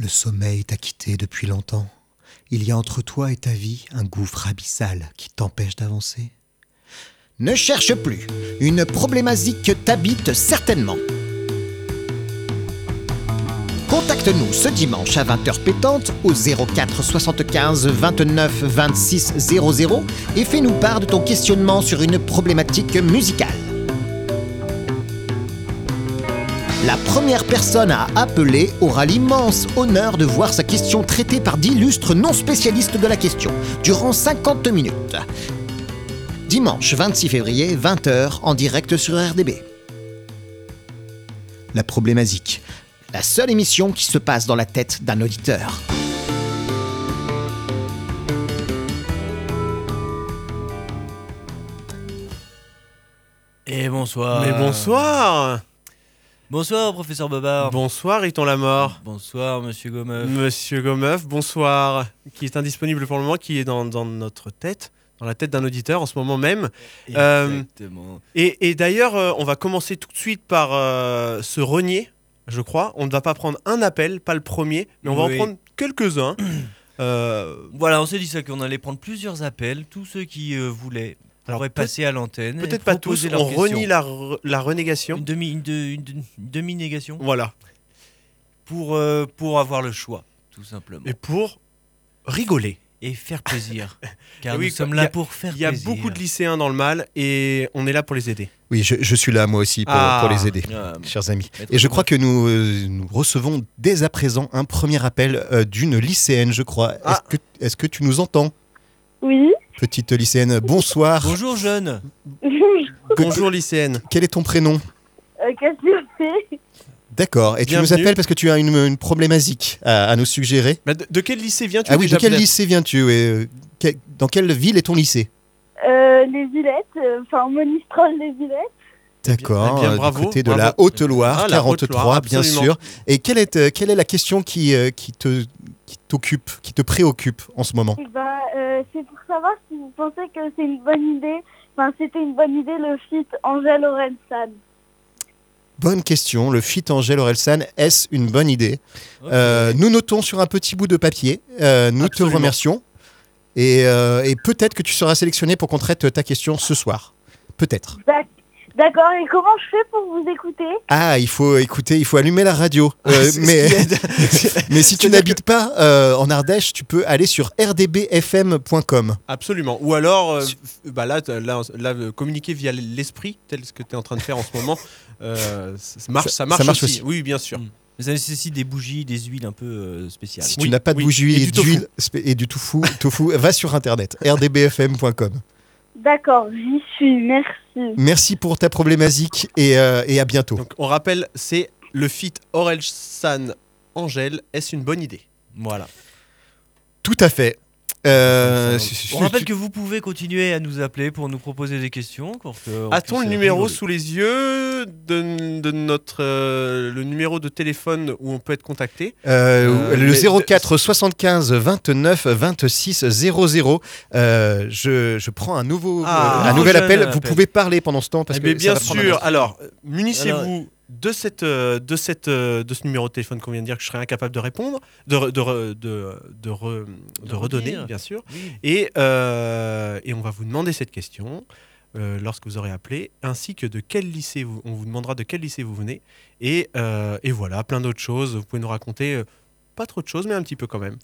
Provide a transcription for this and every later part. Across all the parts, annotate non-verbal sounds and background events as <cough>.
Le sommeil t'a quitté depuis longtemps. Il y a entre toi et ta vie un gouffre abyssal qui t'empêche d'avancer. Ne cherche plus. Une problématique t'habite certainement. Contacte-nous ce dimanche à 20h pétante au 04 75 29 26 00 et fais-nous part de ton questionnement sur une problématique musicale. La première personne à appeler aura l'immense honneur de voir sa question traitée par d'illustres non spécialistes de la question durant 50 minutes. Dimanche 26 février, 20h en direct sur RDB. La problématique. La seule émission qui se passe dans la tête d'un auditeur. Et bonsoir. Mais bonsoir Bonsoir, professeur Bobard. Bonsoir, Riton Lamort. Bonsoir, monsieur Gomeuf. Monsieur Gomeuf, bonsoir. Qui est indisponible pour le moment, qui est dans, dans notre tête, dans la tête d'un auditeur en ce moment même. Euh, Exactement. Et, et d'ailleurs, euh, on va commencer tout de suite par euh, se renier, je crois. On ne va pas prendre un appel, pas le premier, mais on va Oui. en prendre quelques-uns. <clears throat> Euh, Voilà, on s'est dit ça qu'on allait prendre plusieurs appels. Tous ceux qui euh, voulaient Alors, pourraient peut- passer à l'antenne. Peut-être pas tous, on renie la, re- la renégation. Une demi, une, de- une de- une demi-négation Voilà. pour, euh, pour avoir le choix, tout simplement. Et pour rigoler. Et faire plaisir. <laughs> Car oui, nous sommes il y là a- pour faire Il y a plaisir. beaucoup de lycéens dans le mal et on est là pour les aider. Oui, je, je suis là moi aussi pour, Ah. pour les aider, Ah, chers amis. Et je crois que nous, euh, nous recevons dès à présent un premier appel euh, d'une lycéenne, je crois. Ah. Est-ce que, est-ce que tu nous entends, Oui. Petite lycéenne Bonsoir. Bonjour, jeune. <laughs> Bonjour lycéenne. Quel est ton prénom Euh, Qu'est-ce que c'est? D'accord. Et tu nous Bienvenue. appelles parce que tu as une, une problématique à, à nous suggérer. Bah, de, de quel lycée viens-tu Ah oui, de quel lycée viens-tu et, euh, quel- Dans quelle ville est ton lycée? Euh, Les Ilettes, euh, enfin Monistrol les Ilettes. D'accord. eh bien, euh, bravo, du côté de bravo. la Haute-Loire, Ah, la 43, Haute-Loire, bien absolument. sûr. Et quelle est, euh, quelle est la question qui, euh, qui te qui t'occupe, qui te préoccupe en ce moment? Et bah, euh, c'est pour savoir si vous pensez que c'est une bonne idée, enfin c'était une bonne idée le feat Angèle Orelsan. Bonne question. Le fit Angèle Orelsan, est-ce une bonne idée. Euh, Nous notons sur un petit bout de papier. Euh, nous Absolument. te remercions. Et, euh, et peut-être que tu seras sélectionné pour qu'on traite ta question ce soir. Peut-être. D'ac- D'accord, et comment je fais pour vous écouter? Ah, il faut écouter, il faut allumer la radio. <laughs> Euh, mais, <laughs> mais si tu n'habites pas euh, en Ardèche, tu peux aller sur rdbfm.com. Absolument. Ou alors, euh, bah là, t- là, là, communiquer via l'esprit, tel ce que tu es en train de faire en ce moment, <laughs> euh, ça, marche, Ça- ça, marche, ça marche aussi. aussi. Oui, bien sûr. Mm. Mais ça nécessite des bougies, des huiles un peu euh, spéciales. Si Oui, tu n'as pas de oui. bougie Et d'huile et du tofu, tofu, va sur internet rdbfm.com. D'accord, j'y suis, merci. Merci pour ta problématique et, euh, et à bientôt. Donc, on rappelle, c'est le fit Orelsan Angèle. Est-ce une bonne idée? Voilà. Tout à fait. Euh, On rappelle que vous pouvez continuer à nous appeler pour nous proposer des questions. A-t-on le numéro sous les yeux de, de notre euh, le numéro de téléphone où on peut être contacté? Euh, Euh, le mais- 04 75 29 26 00. Euh, je, je prends un nouveau Ah, euh, un nouvel appel. appel. Vous pouvez parler pendant ce temps parce Eh que bien, ça bien va prendre un sûr. Alors, munissez-vous de cette euh, de cette euh, de ce numéro de téléphone qu'on vient de dire que je serais incapable de répondre, de de de, de re- de De redonner, bien sûr. Oui. Et euh, et on va vous demander cette question. euh, lorsque vous aurez appelé, ainsi que de quel lycée vous, on vous demandera de quel lycée vous venez, et, euh, et voilà, plein d'autres choses. Vous pouvez nous raconter, pas trop de choses, mais un petit peu quand même.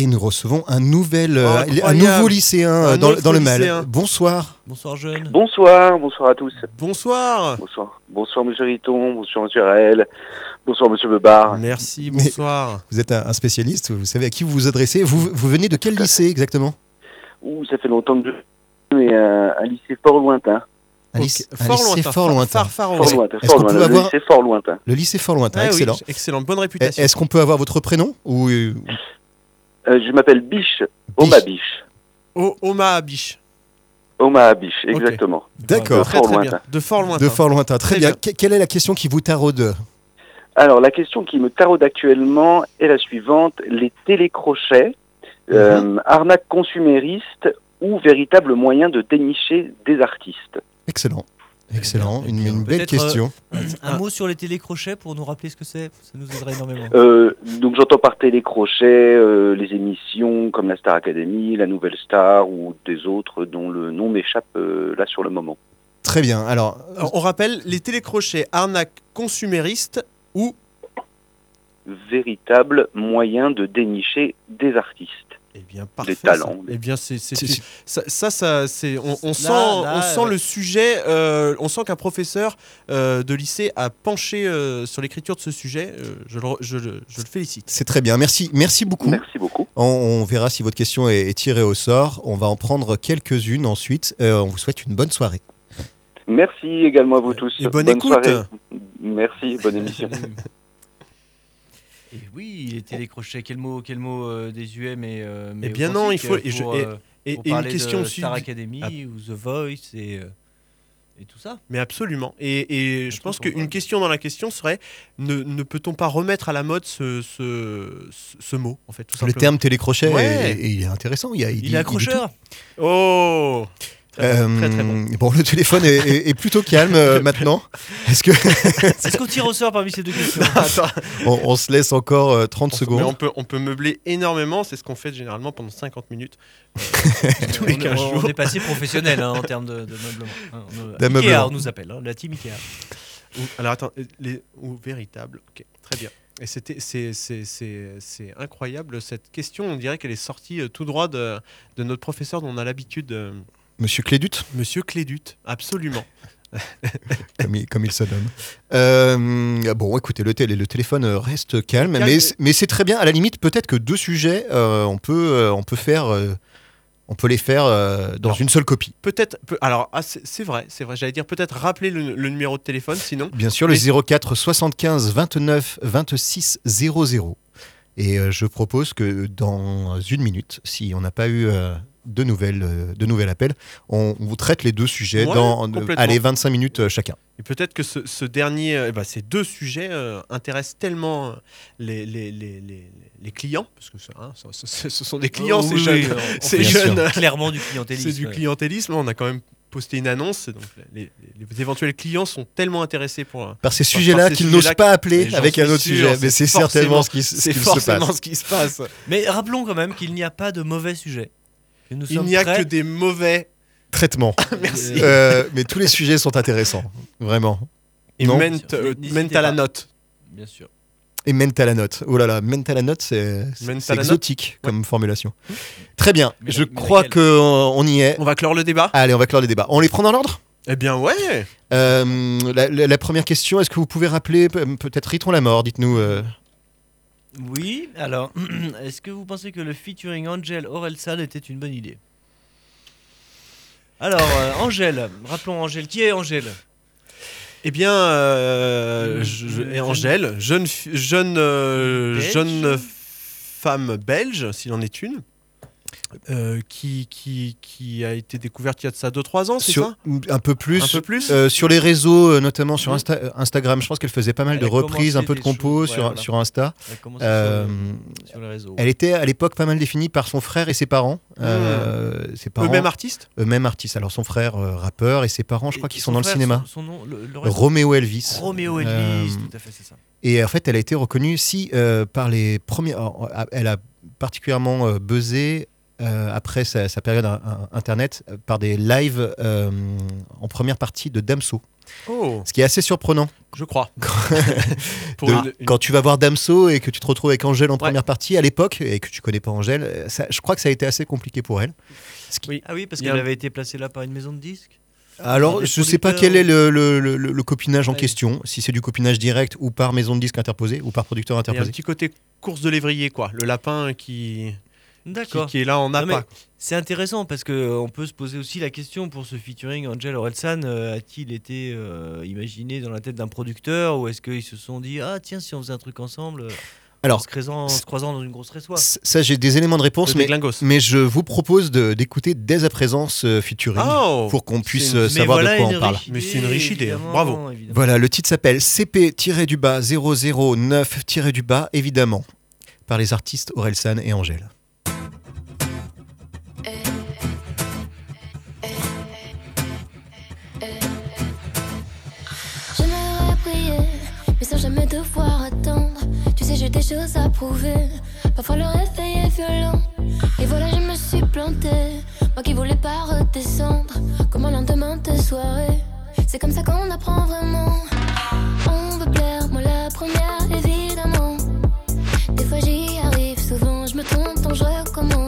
Et nous recevons un nouvel, euh, un nouveau lycéen euh, Un dans, le mal. Bonsoir. Bonsoir, jeune. Bonsoir, bonsoir à tous. Bonsoir. Bonsoir. Bonsoir Monsieur Riton, bonsoir Monsieur Raël, bonsoir Monsieur Bebar. Merci, Mais- bonsoir. Vous êtes un, un spécialiste. Vous savez à qui vous vous adressez. Vous, vous venez de quel lycée exactement? Ouh, ça fait longtemps que je mais un, un lycée fort lointain. Un lycée, un lycée fort lointain. far- far Fort away. lointain, est-ce fort qu'on peut lointain. Le avoir- lycée fort lointain. Le lycée fort lointain. Ah oui, excellent. excellent, bonne réputation. Est-ce qu'on peut avoir votre prénom ou euh, Euh, je m'appelle Biche, Oma Biche. O- Oma Biche. Oma Biche, exactement. D'accord. Lointain. De fort lointain. De fort lointain. Très, Très bien. bien. Que- Quelle est la question qui vous taraude Alors la question qui me taraude actuellement est la suivante. Les télécrochets, euh, Mhm. arnaque consumériste ou véritable moyen de dénicher des artistes? Excellent. Excellent, une, belle euh, question. Un mot sur les télécrochets pour nous rappeler ce que c'est Ça nous aiderait énormément. Euh, donc j'entends par télécrochet euh, les émissions comme la Star Academy, la Nouvelle Star ou des autres dont le nom m'échappe euh, là sur le moment. Très bien. Alors, Alors, on rappelle les télécrochets arnaques consuméristes ou Véritable moyen de dénicher des artistes. Eh bien, parfait. talents. ça. Eh bien, c'est c'est- C'est- c'est- ça, ça, ça, c'est on, on Là, sent, là, on sent ouais. le sujet. euh, on sent qu'un professeur euh, de lycée a penché euh, sur l'écriture de ce sujet. euh, je, le, je le- je le félicite. c'est très bien. Merci, merci beaucoup. Merci beaucoup. On, on verra si votre question est, est tirée au sort. On va en prendre quelques-unes ensuite. Euh, on vous souhaite une bonne soirée. Merci également à vous tous. Et bonne écoute. soirée. Merci, bonne émission. <laughs> Et oui, les télécrochets, quel mot, quel mot euh, désuet, mais, euh, mais Eh bien non, il faut- et je- pour, et- euh, Et, pour et une parler question de aussi. Star Academy Ah. ou The Voice et, euh, et tout ça. Mais absolument. Et, et je pense qu'une question dans la question serait ne, ne peut-on pas remettre à la mode ce, ce, ce- ce mot, en fait, tout Le simplement terme télécrochet, Ouais. est- est- il est intéressant. Il, y a- il Il dit- est accrocheur. Oh Euh, très, très bon. bon, le téléphone est, est- est plutôt calme euh, <laughs> maintenant. Est-ce que <laughs> Est-ce qu'on tire au sort parmi ces deux questions? On, on se laisse encore euh, 30 on- secondes mais on peut, on peut meubler énormément, c'est ce qu'on fait généralement pendant 50 minutes. <laughs> tous les on, 15 on- jours. on est passé professionnel hein, en termes de, de meublement. Hein, on- D'ameublement. Ikea, on nous appelle, hein, la team Ikea. Ou- alors attends, euh, les, ou véritable, ok, très bien. Et c'était, c'est, c'est, c'est, c'est incroyable cette question. On dirait qu'elle est sortie euh, tout droit de, de notre professeur dont on a l'habitude, euh, Monsieur Clédut, Monsieur Clédut. Absolument. <laughs> comme il, comme il se nomme. Euh, bon, écoutez, le, télé- le téléphone reste calme, Calme. mais, c'est- mais c'est très bien. À la limite, peut-être que deux sujets, euh, on, peut, euh, on, peut faire, on peut les faire dans Alors, une seule copie. Peut-être, peu- alors ah, c'est, vrai, c'est vrai. J'allais dire peut-être rappeler le, le numéro de téléphone, sinon. Bien sûr, le Mais- 04 75 29 26 00. Et je propose que dans une minute, si on n'a pas eu de, nouvelles, euh, de nouvel appel, on, on vous traite les deux sujets Ouais, dans euh, allez, 25 minutes euh, chacun. Et peut-être que ce, ce dernier, euh, eh ben, ces deux sujets euh, intéressent tellement les, les, les, les, les clients, parce que ce, hein, ce- sont des clients, Oh, ces oui, jeunes. oui, ces jeunes. Clairement du clientélisme. C'est du ouais. clientélisme. On a quand même posté une annonce. Donc les, les- les éventuels clients sont tellement intéressés pour. Par ces sujets-là qu'ils n'osent pas appeler avec un autre sujet. c'est Mais c'est certainement ce qui, ce se passe. ce qui se passe. Mais rappelons quand même qu'il n'y a pas de mauvais sujet. Nous Il n'y a prêts- que des mauvais. Traitement. <laughs> Merci. Euh, mais tous les sujets sont intéressants, vraiment. Et sûr. euh, à la note. Bien sûr. Et mental à note. Oh là là, mental à note, c'est exotique comme formulation. Très bien. Mais Je la- crois qu'on on y est. On va clore le débat? Allez, on va clore les débats. On les prend dans l'ordre? Eh bien ouais. Euh, la, la- la première question, est-ce que vous pouvez rappeler pe- peut-être Ritron la mort Dites-nous. euh, Oui, alors, <clears throat> est-ce que vous pensez que le featuring Angel Orelsan était une bonne idée? Alors, euh, Angèle, rappelons Angèle. Qui est Angèle Eh bien, euh, Une- je- je- une et jeune- Angèle, jeune, jeune, euh, jeune femme belge, s'il en est une, euh, qui, qui, qui a été découverte il y a de ça 2-3 ans, c'est ça? Un peu plus. Un peu plus Euh, sur les réseaux, euh, notamment sur. Insta- Instagram, je pense qu'elle faisait pas mal Elle de reprises, un peu de compos ouais, sur, voilà. sur Insta. Elle Euh, sur, les réseaux. Elle était à l'époque pas mal définie par son frère et ses parents. Euh, ses parents Eux-mêmes artistes eux-mêmes artistes. Alors son frère rappeur et ses parents, je crois qu'ils son sont dans le cinéma. Son, son nom, le, le reste- Roméo Elvis. Roméo Elvis, tout à fait, c'est ça. Et en fait, elle a été reconnue si par les premiers. alors, Elle a particulièrement buzzé euh, après sa, sa période in- in- internet euh, par des lives euh, en première partie de Damso. Oh, Ce qui est assez surprenant. je crois. <laughs> Pour De- une- une- Quand tu vas voir Damso et que tu te retrouves avec Angèle en Ouais. première partie à l'époque et que tu connais pas Angèle, ça- je crois que ça a été assez compliqué pour elle. Ce qui- Oui. Ah oui, parce qu'elle un- avait été placée là par une maison de disques. Alors, je sais pas quel est le, le- le- le copinage en question, si c'est du copinage direct ou par maison de disque interposée ou par producteur Il y a un interposé. petit côté course de lévrier, quoi. Le lapin qui, D'accord. qui est là en appât. C'est intéressant parce que euh, on peut se poser aussi la question pour ce featuring Angel Orelsan euh, a-t-il été euh, imaginé dans la tête d'un producteur ou est-ce qu'ils se sont dit ah tiens si on faisait un truc ensemble en, Alors, se croisant, en se croisant dans une grosse résoie ça, j'ai des éléments de réponse, mais, je vous propose de- d'écouter dès à présent ce featuring Oh pour qu'on puisse savoir voilà de quoi on parle. Mais c'est une riche idée, hein. évidemment, Bravo. évidemment. Voilà, le titre s'appelle CP-du-bas 009-du-bas, évidemment, par les artistes Orelsan et Angèle. Choses à prouver. Parfois le réveil est violent. Et voilà, je me suis plantée. Moi qui voulais pas redescendre. Comme un lendemain de soirée. C'est comme ça qu'on apprend vraiment. On veut plaire, moi la première, évidemment. Des fois j'y arrive, souvent je me trompe, donc je recommence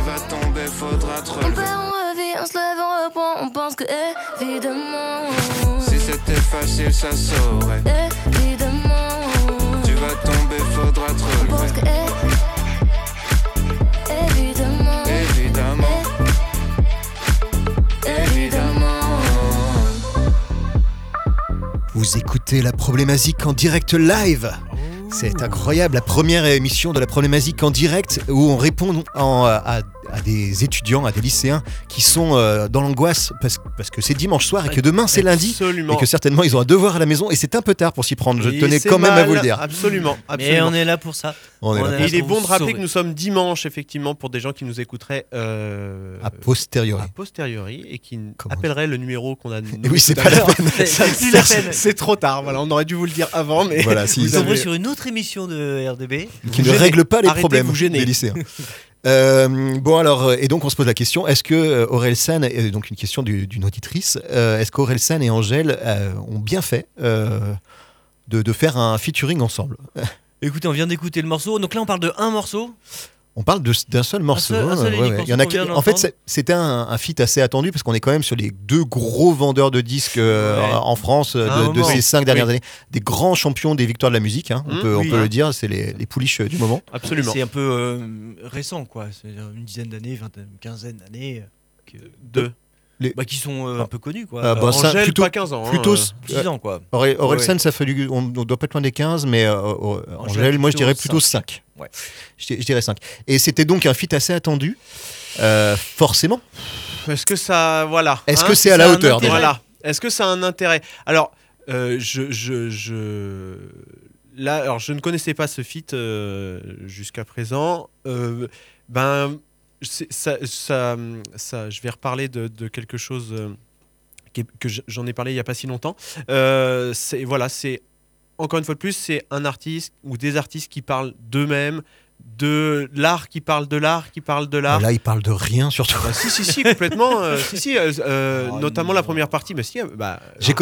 Tu vas tomber, faudra te on relever. perd, on revit, on se lève, on reprend, on pense que évidemment. Si c'était facile, ça saurait. Évidemment, Tu vas tomber, faudra te je pense que évidemment, Évidemment, évidemment. Vous écoutez la problématique en direct live. C'est incroyable, la première émission de la problématique en direct où on répond en- à, à des étudiants, à des lycéens qui sont euh, dans l'angoisse parce, parce que c'est dimanche soir et que demain c'est lundi Absolument. et que certainement ils ont un devoir à la maison et c'est un peu tard pour s'y prendre. Je Et tenais quand même à vous le dire. Absolument. Mais absolument. on est là pour ça. On est là est pour Et il est bon de rappeler sauver. que nous sommes dimanche, effectivement, pour des gens qui nous écouteraient euh, A posteriori. a posteriori et qui Comment appelleraient le numéro qu'on a. <laughs> nommé Oui, c'est pas la l'heure. peine. <laughs> C'est Ça- trop tard. Voilà, on aurait dû vous le dire avant, mais Voilà, si Vous avez- sur une autre émission de RDB. qui ne gênez. règle pas les Arrêtez problèmes des lycéens. <laughs> Euh, bon alors euh, et donc on se pose la question est-ce que euh, Aurel San et donc une question du- d'une auditrice est-ce qu'Aurel San et Angèle ont bien fait de, de faire un featuring ensemble? Écoutez, on vient d'écouter le morceau. Donc là, on parle de un morceau. On parle d'un seul morceau. seul- un hein, seul ouais, unique ouais. Il y en a morceau qui- en fait, c'était un, un feat assez attendu parce qu'on est quand même sur les deux gros vendeurs de disques euh, Ouais. en France de, ces cinq dernières Oui. années. Des grands champions des victoires de la musique, hein, on, Mmh, peut, on le dire, c'est les, les pouliches du moment. absolument. C'est un peu euh, récent, quoi. C'est une dizaine d'années, une quinzaine d'années. euh, que- Deux. Bah, qui sont euh, un peu connus, quoi. Ah, bah, Euh, ça, plutôt- pas 15 ans. hein, Plutôt, euh. 10 ans, quoi. Aurel, Aurel Ouais. San, ça fait du, on, on doit pas être loin des 15, mais euh, euh, Angèle, moi je dirais plutôt 5. Ouais. Je, di- je dirais 5. Et c'était donc un feat assez attendu, euh, forcément. Est-ce que ça, voilà. Est-ce hein, que c'est à la hauteur intérêt déjà Voilà. Est-ce que ça a un intérêt Alors, euh, je, je, je- Là, alors, je ne connaissais pas ce feat euh, jusqu'à présent. Euh, ben, je vais reparler de, quelque chose euh, que je- j'en ai parlé il n'y a pas si longtemps. Euh, voilà, c'est encore une fois de plus, c'est un artiste ou des artistes qui parlent d'eux-mêmes, de l'art qui parle de l'art qui parle de l'art. Là, il parle de rien surtout. Bah, si, si, si, complètement. euh, <laughs> si, si, euh, euh, Oh, notamment non. la première partie. Bah, si, bah,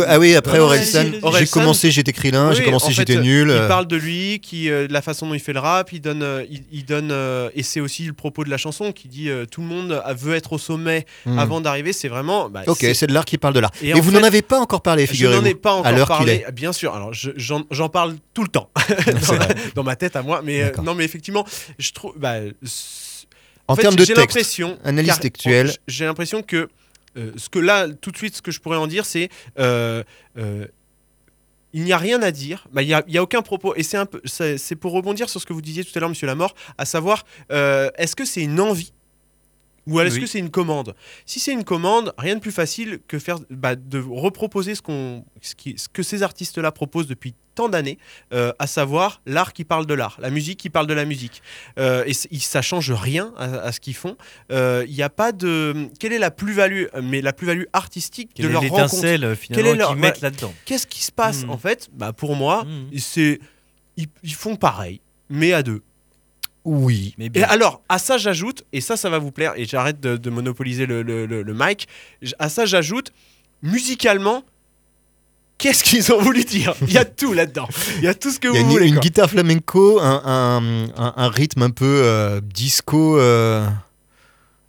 ah oui, après Orelsan, j'ai commencé, j'étais Krillin, j'ai commencé, en fait, j'étais euh, nul. Il parle de lui, qui, euh, de la façon dont il fait le rap. Il donne, euh, il, il donne, euh, et c'est aussi le propos de la chanson qui dit euh, tout le monde a- veut être au sommet hmm. avant d'arriver. C'est vraiment. bah, Ok, c'est- c'est de l'art qui parle de l'art. Et vous fait, n'en avez pas encore parlé, Je n'en figurez-vous. ai pas à encore parlé, est. bien sûr. Alors, je- j'en j'en parle tout le temps <laughs> dans, dans ma tête à moi, mais non, mais effectivement, je trouve. Bah, En fait, termes de texte, l'impression, analyse car- textuelle. j'ai l'impression que euh, ce que là, tout de suite, ce que je pourrais en dire, c'est euh, euh, il n'y a rien à dire, bah, il n'y a, il y a aucun propos, et c'est pour rebondir sur ce que vous disiez tout à l'heure, Monsieur Lamort, à savoir, euh, est-ce que c'est une envie ou est-ce Oui. que c'est une commande? Si c'est une commande, rien de plus facile que faire, bah, de reproposer ce, qu'on, ce, qui- ce que ces artistes-là proposent depuis tant d'années, euh, à savoir l'art qui parle de l'art, la musique qui parle de la musique. Euh, et ça change rien à, à ce qu'ils font. Euh, Il n'y a pas de. Quelle est la plus-value, mais la plus-value artistique Quelle de leur rencontre? euh, Quelle est leur- qu'ils mettent là-dedans? Qu'est-ce qui se passe Mm. en fait? Bah, Pour moi, Mm. c'est ils, ils font pareil, mais à deux. Oui. Mais Et alors, à ça j'ajoute, et ça, ça va vous plaire, et j'arrête de, de monopoliser le, le, le- le mic, à ça j'ajoute, musicalement, qu'est-ce qu'ils ont voulu dire? Il y a tout là-dedans. Il y a tout ce que Il y a vous une, voulez. guitare flamenco, un, un- un- un rythme un peu euh, disco, euh,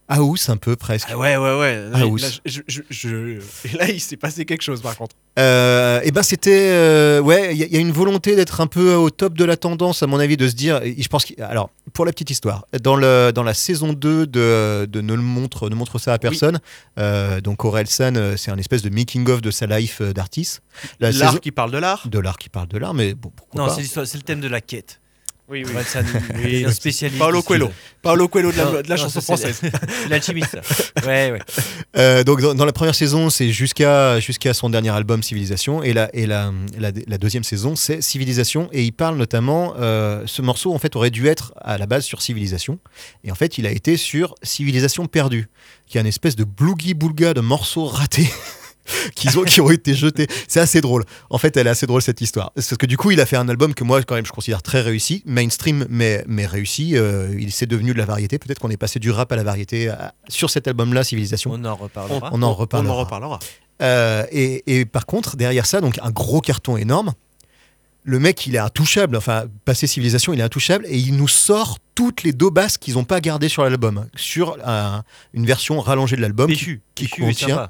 house un peu presque. Ah ouais, ouais, ouais. Là, ouf. je- je- je- Et là, il s'est passé quelque chose par contre. Euh, et ben c'était euh, ouais, il y, a- il y a une volonté d'être un peu au top de la tendance à mon avis de se dire. Je pense alors pour la petite histoire, dans le dans la saison 2 de, de ne le montre ne montre ça à personne. euh, donc Orelsan, euh, c'est un espèce de making of de sa life d'artiste. La L'art saison- qui parle de l'art. de l'art qui parle de l'art, mais bon, pourquoi Non, c'est le thème de la quête. Oui, oui. Il est un spécialiste. Paolo Coelho. Paolo Coelho de la, Non, de la non, chanson française. L'alchimiste. <laughs> Ouais, ouais. Euh, donc dans, dans la première saison, c'est jusqu'à jusqu'à son dernier album Civilisation, et la et la, la, la deuxième saison, c'est Civilisation, et il parle notamment. euh, ce morceau en fait aurait dû être à la base sur Civilisation, et en fait il a été sur Civilisation perdue, qui est une espèce de blougie boulga de morceaux ratés. <laughs> <laughs> Qui ont, qui ont été jetés. C'est assez drôle. En fait, elle est assez drôle cette histoire. Parce que du coup, il a fait un album que moi, quand même, je considère très réussi, mainstream, mais, mais réussi. Euh, il s'est devenu de la variété. Peut-être qu'on est passé du rap à la variété à- sur cet album-là, Civilisation. On en reparlera. On en reparlera. On en reparlera. Euh, et, et par contre, derrière ça, donc un gros carton énorme. Le mec, il est intouchable. Enfin, passé civilisation, il est intouchable et il nous sort toutes les basses qu'ils n'ont pas gardées sur l'album, sur un- une version rallongée de l'album. qui- qui contient-.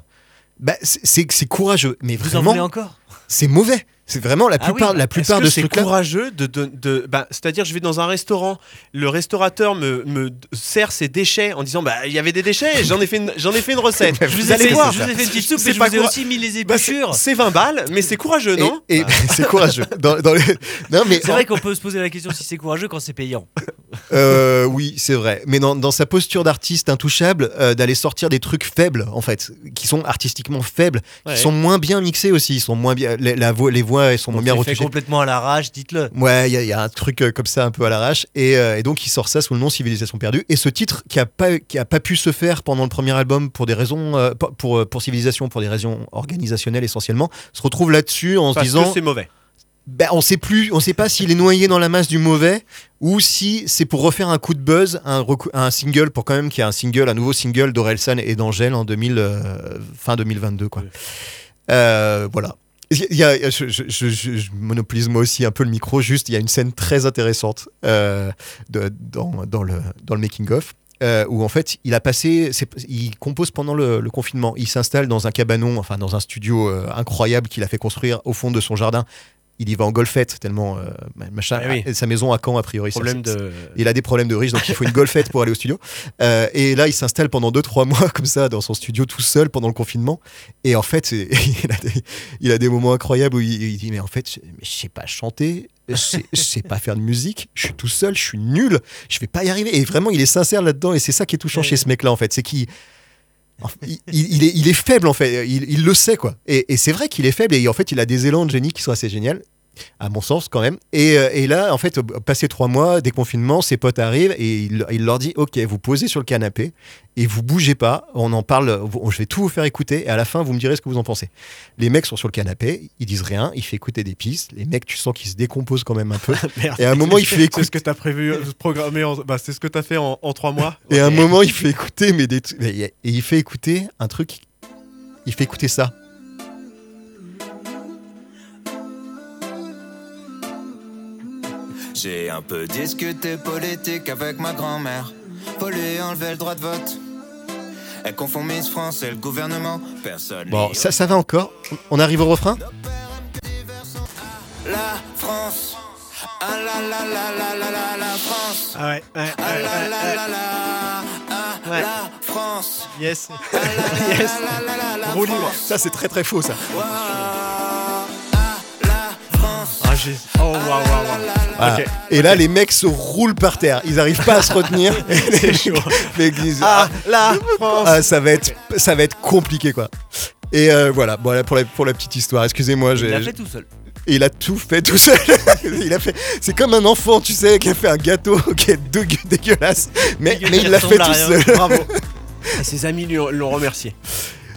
Bah, c'est- courageux, mais Vous en voulez vraiment, encore? c'est mauvais. C'est vraiment la Ah oui, plupart, la Est-ce plupart que de ce c'est truc-là. courageux de, de, de- bah, c'est-à-dire je vais dans un restaurant, le restaurateur me, me sert ses déchets en disant bah il y avait des déchets, j'en ai fait une, j'en ai fait une recette. <laughs> Je vous, allez fait, voir. je vous ai fait une petite soupe C'est et je pas vous ai aussi mis les Bah, c'est- épluchures. c'est 20 balles, mais c'est courageux, non? et Bah, <laughs> c'est courageux. Dans, dans les- Non, mais C'est vrai qu'on peut se poser la question si c'est courageux quand c'est payant. <laughs> Euh, oui, c'est vrai. Mais dans, dans sa posture d'artiste intouchable, euh, d'aller sortir des trucs faibles, en fait, qui sont artistiquement faibles, Ouais. qui sont moins bien mixés aussi. Ils sont moins bien. Les, la voix, les voix, elles sont moins bien retouchées. complètement à l'arrache, dites-le. Ouais, il y, a- il y a un truc euh, comme ça un peu à l'arrache. Et, euh, et donc, il sort ça sous le nom Civilisation perdue. Et ce titre, qui a pas, qui a pas pu se faire pendant le premier album pour des raisons, euh, pour, pour, pour Civilisation, pour des raisons organisationnelles essentiellement, se retrouve là-dessus en se disant. que c'est mauvais. Ben, on sait plus, on sait pas s'il est noyé dans la masse du mauvais ou si c'est pour refaire un coup de buzz, un, un single pour quand même qu'il y a un single, un nouveau single d'Orelsan et d'Angèle en 2000, euh, fin 2022 quoi. Ouais. Euh, voilà. Il y a- je, monopolise moi aussi un peu le micro. Juste, il y a une scène très intéressante euh, dans, le dans le making of. euh, où en fait il a passé, il compose pendant le, le confinement. Il s'installe dans un cabanon, enfin dans un studio euh, incroyable qu'il a fait construire au fond de son jardin. Il y va en golfette tellement euh, machin. Ah oui. Et Sa maison à Caen a priori. Problème de. il a des problèmes de riche, donc il faut une golfette pour aller au studio. <laughs> Euh, et là, il s'installe pendant 2-3 mois comme ça dans son studio tout seul pendant le confinement. Et en fait, <laughs> il a des, il a des moments incroyables où il, il dit Mais en fait, je, sais pas chanter, je sais, pas faire de musique, je suis tout seul, je suis nul, je vais pas y arriver. Et vraiment, il est sincère là-dedans. Et c'est ça qui est touchant Ouais. chez ce mec-là, en fait. C'est qu'il. il, il- il est, il est faible en fait, il, il le sait quoi. Et, et c'est vrai qu'il est faible et en fait il a des élans de génie qui sont assez géniaux. À mon sens quand même. Et, euh, et là, en fait, passé trois mois, déconfinement, ses potes arrivent et il, il leur dit Ok, vous posez sur le canapé et vous bougez pas. On en parle, je vais tout vous faire écouter et à la fin, vous me direz ce que vous en pensez. Les mecs sont sur le canapé, ils disent rien, il fait écouter des pistes. Les mecs, tu sens qu'ils se décomposent quand même un peu. <laughs> Merde. Et à un moment, il fait C'est écouter. ce que t'as prévu, euh, programmé, en... bah, c'est ce que t'as fait en, en trois mois. Et à un moment, il fait écouter, mais des trucs- et il fait écouter un truc. Il fait écouter ça. J'ai un peu discuté politique avec ma grand-mère. Pour lui enlever le droit de vote. Elle confond Miss France et le gouvernement. Personne. Bon, ça, ça va encore? On arrive au refrain? La France. Ah la la la la la la la France. Ah ouais, ouais, Ah ouais, la ouais, la ouais. la la. Ah Ouais. la France. Yes. Ah la la <laughs> Yes. la la la la Roue libre. France. Ça, c'est très très faux, ça. Ah j'ai. Oh, waouh, waouh, waouh. Voilà. Ok. Et là, les mecs se roulent par terre. Ils arrivent pas à se retenir. <laughs> C'est chaud. Les mecs disent, Ah, ah, ça va être, ça va être compliqué, quoi. Et euh, voilà, voilà pour la, pour la petite histoire. Excusez-moi, Il l'a fait tout seul. Et il a tout fait tout seul. <laughs> il a fait. C'est comme un enfant, tu sais, qui a fait un gâteau <laughs> qui est dégueu- dégueulasse, mais, mais il l'a fait tout seul. Bravo. Et ses amis lui ont- l'ont remercié.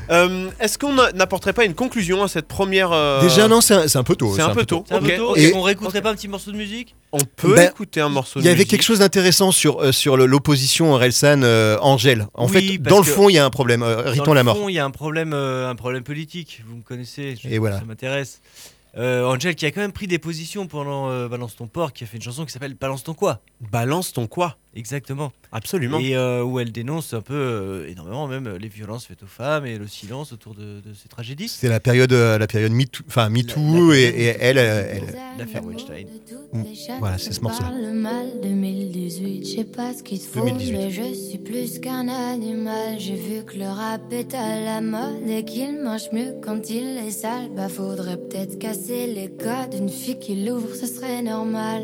Euh, Est-ce qu'on a- n'apporterait pas une conclusion à cette première. euh, Déjà, non, c'est un, c'est un peu tôt. C'est un peu tôt. C'est un peu Ok. tôt. Et- Et on réécouterait pas un petit morceau de musique On peut Ben, écouter un morceau de Il y avait musique. quelque chose d'intéressant sur, euh, sur le- l'opposition Orelsan-Angèle. en Oui, fait, parce dans le que- fond, il y a un problème. Euh, Dans Ritons le la mort. fond, il y a un problème, euh, un problème politique. Vous me connaissez. je- Et voilà. Ça m'intéresse. Euh, Angel qui a quand même pris des positions pendant euh, Balance ton porc, qui a fait une chanson qui s'appelle Balance ton quoi? Balance ton quoi? Exactement. Absolument. Et euh, où elle dénonce un peu euh, énormément même euh, les violences faites aux femmes et le silence autour de, de ces tragédies. C'était la période, euh, la période MeToo, enfin MeToo, et, et elle, euh, elle- L'affaire Weinstein. Voilà, c'est ce morceau-là. Parle mal 2018, je sais pas ce qu'il faut, 2018. mais je suis plus qu'un animal. J'ai vu que le rap est à la mode et qu'il mange mieux quand il est sale. Bah faudrait peut-être casser les codes. Une fille qui l'ouvre, ce serait normal.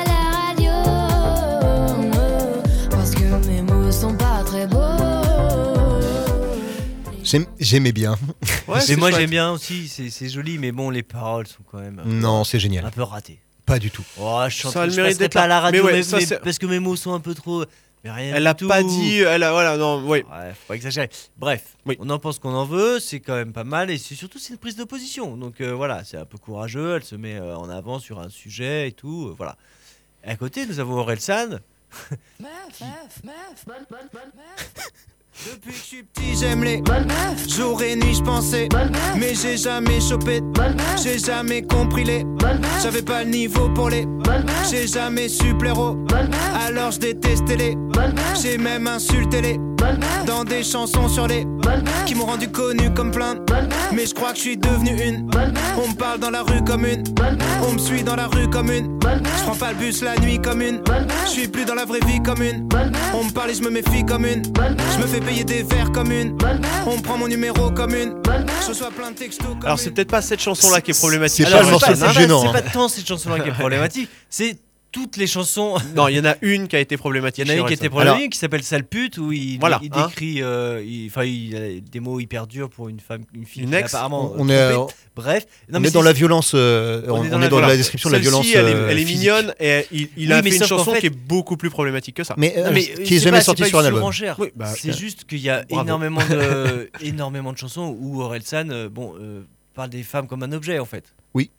j'aimais bien. Ouais, et c'est moi j'aime bien aussi, c'est joli, mais bon, les paroles sont quand même un peu- Non, c'est un génial. peu ratées. Pas du tout. Oh, je chante, Ça a le mérite d'être pas à la radio, Mais ouais, mais- ça, mais c'est- parce que mes mots sont un peu trop. Mais rien Elle du a tout. pas dit. Elle a, voilà, non, oui. Ouais, faut pas exagérer. Bref, Oui. on en pense qu'on en veut, c'est quand même pas mal et c'est surtout c'est une prise de position. Donc euh, voilà, c'est un peu courageux, elle se met euh, en avant sur un sujet et tout, euh, voilà. Et à côté, nous avons Orelsan. Depuis que je suis petit, j'aime les Jour et nuit, je pensais Mais j'ai jamais chopé J'ai jamais compris les J'avais pas le niveau pour les J'ai jamais su plaire aux Alors je détestais les J'ai même insulté les Dans des chansons sur les Qui m'ont rendu connu comme plein Mais je crois que je suis devenu une On me parle dans la rue comme une On me suit dans la rue comme une Je prends pas le bus la nuit comme une. Je suis plus dans la vraie vie comme une. On me parle et je me méfie comme une. Je me fais payer des verres comme une. On me prend mon numéro comme une. Reçois plein de textos comme Alors, c'est peut-être pas cette chanson-là qui est problématique. C'est pas pas, pas- gênant, c'est hein. pas tant cette chanson-là qui est <laughs> problématique, c'est toutes les chansons. <laughs> Non, il y en a une qui a été Il problématique. y en a une qui était Orelsan. problématique qui s'appelle Sale pute où il, Voilà, il hein. décrit euh, il- enfin il, a des mots hyper durs pour une femme une fille Une ex. apparemment On euh, est, trompée. bref non, on mais est dans la violence. euh, on, On est dans on la est dans la violence. description de la violence. Elle, est, euh, elle est physique. mignonne et il, il Oui, a fait une chanson fait- qui est beaucoup plus problématique que ça. Mais, euh, Non, mais qui est jamais pas- sorti c'est sur un album. Oui, bah, c'est euh, juste qu'il y a énormément de <laughs> énormément de chansons où Orelsan euh, bon euh, parle des femmes comme un objet en fait. Oui.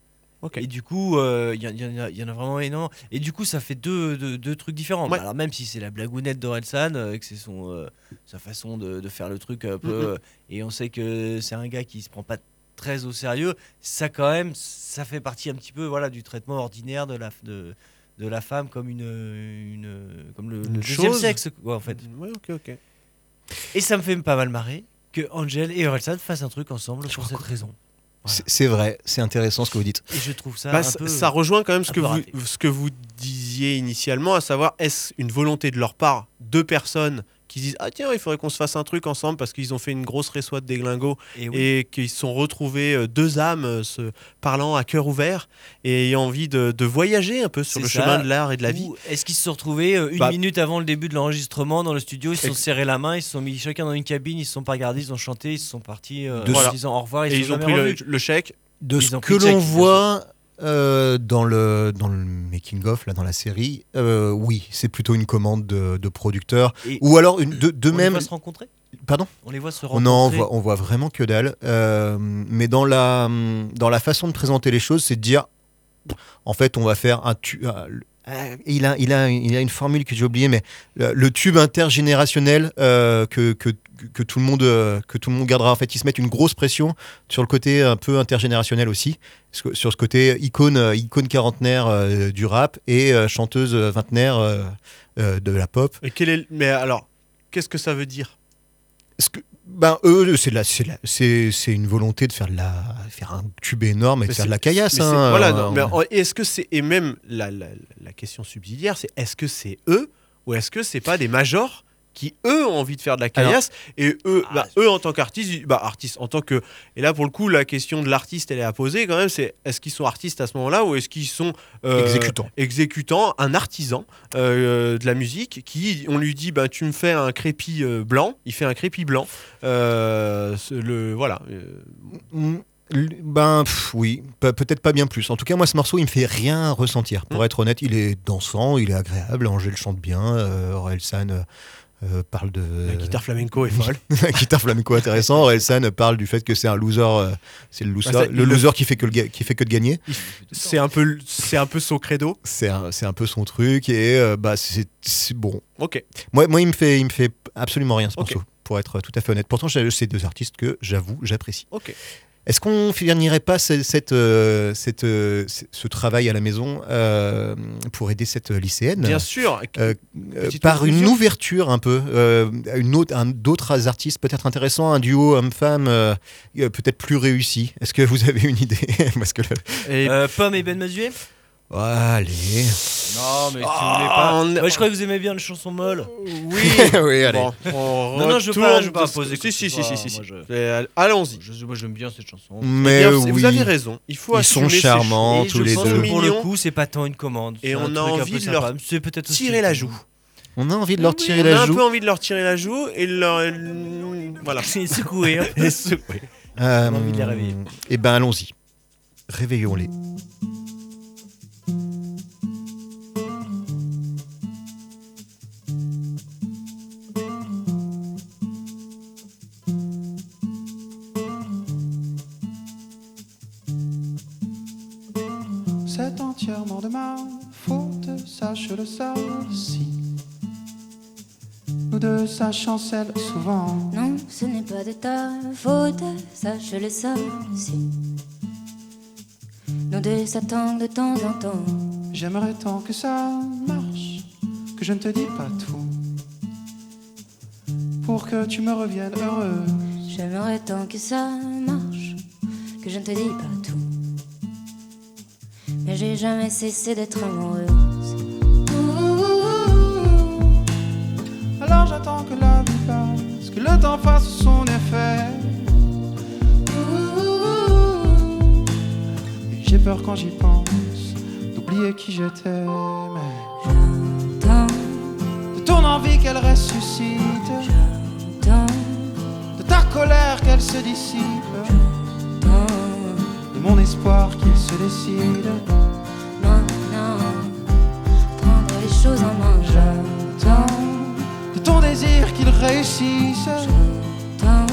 Ok. Et du coup, euh, il y, en- y a- il y en a vraiment énormément. Et du coup, ça fait deux, deux, deux trucs différents. Ouais. Alors même si c'est la blagounette d'Orelsan, euh, que c'est son euh, sa façon de, de faire le truc un peu, euh, et on sait que c'est un gars qui se prend pas très au sérieux. Ça quand même, ça fait partie un petit peu voilà du traitement ordinaire de la de, de la femme comme une, une comme le, Une le deuxième sexe quoi en fait. Ouais, ok, ok. Et ça me fait pas mal marrer que Angel et Orelsan fassent un truc ensemble pour cette raison. C'est- C'est vrai, c'est intéressant ce que vous dites. Et je trouve ça Bah, un ça, peu. ça rejoint quand même ce que, vous, ce que vous disiez initialement, à savoir est-ce une volonté de leur part, deux personnes qui disent ah tiens il faudrait qu'on se fasse un truc ensemble parce qu'ils ont fait une grosse réçoite des glingos Et oui. et qu'ils se sont retrouvés euh, deux âmes euh, se parlant à cœur ouvert et ayant envie de, de voyager un peu sur le ça. chemin de l'art et de la vie. Est-ce qu'ils se sont retrouvés euh, une Bah- minute avant le début de l'enregistrement dans le studio Ils se sont serrés la main, ils se sont mis chacun dans une cabine, ils se sont pas regardés, ils ont chanté, ils se sont partis euh, De- en disant au revoir. Ils, Et ils ont pris le, chèque. De Ils ce ont que l'on voit euh, dans, le, dans le making-of, là, dans la série, euh, oui, c'est plutôt une commande de, de producteur. Et Ou alors une, de, de on même. les voit se rencontrer? Pardon? On les voit se rencontrer. Non, on voit, on voit vraiment que dalle. Euh, mais dans la, dans la façon de présenter les choses, c'est de dire, en fait, on va faire un tube. il, a, il, a, il a une formule que j'ai oubliée, mais le, le tube intergénérationnel que, que, que, tout le monde, euh, que tout le monde gardera. En fait, ils se mettent une grosse pression sur le côté un peu intergénérationnel aussi, sur ce côté icône, euh, icône quarantenaire euh, du rap et chanteuse vingtenaire de la pop. Et quel est, mais alors, qu'est-ce que ça veut dire? Parce que, ben, eux, c'est c'est une volonté de faire, de la, faire un tube énorme et de faire de la caillasse. Hein, voilà, non, mais est-ce que c'est et même la, la- la question subsidiaire, c'est est-ce que c'est eux ou est-ce que c'est pas des majors? Qui eux ont envie de faire de la caillasse et eux, Ah, bah, eux en tant qu'artistes, bah artistes en tant que et là pour le coup la question de l'artiste elle est à poser quand même, c'est est-ce qu'ils sont artistes à ce moment-là ou est-ce qu'ils sont euh, Exécutants. exécutants, un artisan euh, de la musique qui on lui dit bah tu me fais un crépi euh, blanc, il fait un crépi blanc, euh, le voilà. Mm, l- Ben pff, oui, Pe- peut-être pas bien plus. En tout cas, moi, ce morceau, il me fait rien ressentir. Pour Mm. être honnête, il est dansant, il est agréable. Angèle chante bien. Euh, Orelsan euh, parle de. la guitare flamenco est folle. <laughs> La guitare flamenco intéressant. Orelsan parle du fait que c'est un loser. euh, c'est le loser, Ah, ça, le loser qui fait que le qui fait que de gagner. C'est un peu c'est un peu son credo. C'est un, c'est un peu son truc et euh, bah c'est bon. OK. Moi, moi, il me fait, il me fait absolument rien ce morceau. Pour être tout à fait honnête. Pourtant, c'est deux artistes que j'avoue, j'apprécie. OK. Est-ce qu'on finirait pas ce- cette, euh, cette, euh, ce travail à la maison euh, pour aider cette lycéenne Bien sûr. euh, euh, par une ouverture un peu, euh, à une autre, un- d'autres artistes peut-être intéressants, un duo homme-femme peut-être plus réussi. Est-ce que vous avez une idée? <laughs> Parce que le- Et Euh, Pomme et Ben Mazué Oh, allez, Non, mais tu Ah, voulais pas. on- Ouais, je crois que vous aimez bien les chansons molles. oui. <laughs> oui, allez. Bon, on Non, non, je veux pas- je veux pas poser quoi Si, que si, ce si, soit, si, si, moi, si. je- Euh, Allons-y. Je- moi, j'aime bien cette chanson. Mais bien, vous- oui, Vous avez raison. Il faut ils sont ces charmants tous je les pense deux. pour le Mignon. coup, c'est pas tant une commande. Et C'est on a truc un envie peu de leur sympa. C'est peut-être aussi Tirer la joue. On a envie de leur tirer on la a un joue. peu envie de leur tirer la joue et de leur voilà. <laughs> C'est secoué. hein. <laughs> Euh, On a envie de les réveiller. Eh ben allons-y. Réveillons-les. Chancelle souvent. Non, ce n'est pas de ta faute, ça aussi. Nos deux s'attendent de temps en temps. J'aimerais tant que ça marche, que je ne te dis pas tout. Pour que tu me reviennes heureux. J'aimerais tant que ça marche, que je ne te dis pas tout. Mais j'ai jamais cessé d'être amoureuse. Que la que le temps fasse son effet. Et J'ai peur quand j'y pense d'oublier qui j'étais. De ton envie qu'elle ressuscite, de ta colère qu'elle se dissipe, de mon espoir qu'il se décide. Maintenant, prendre les choses en main. J'entends, De ton désir qu'il réussisse, j'entends,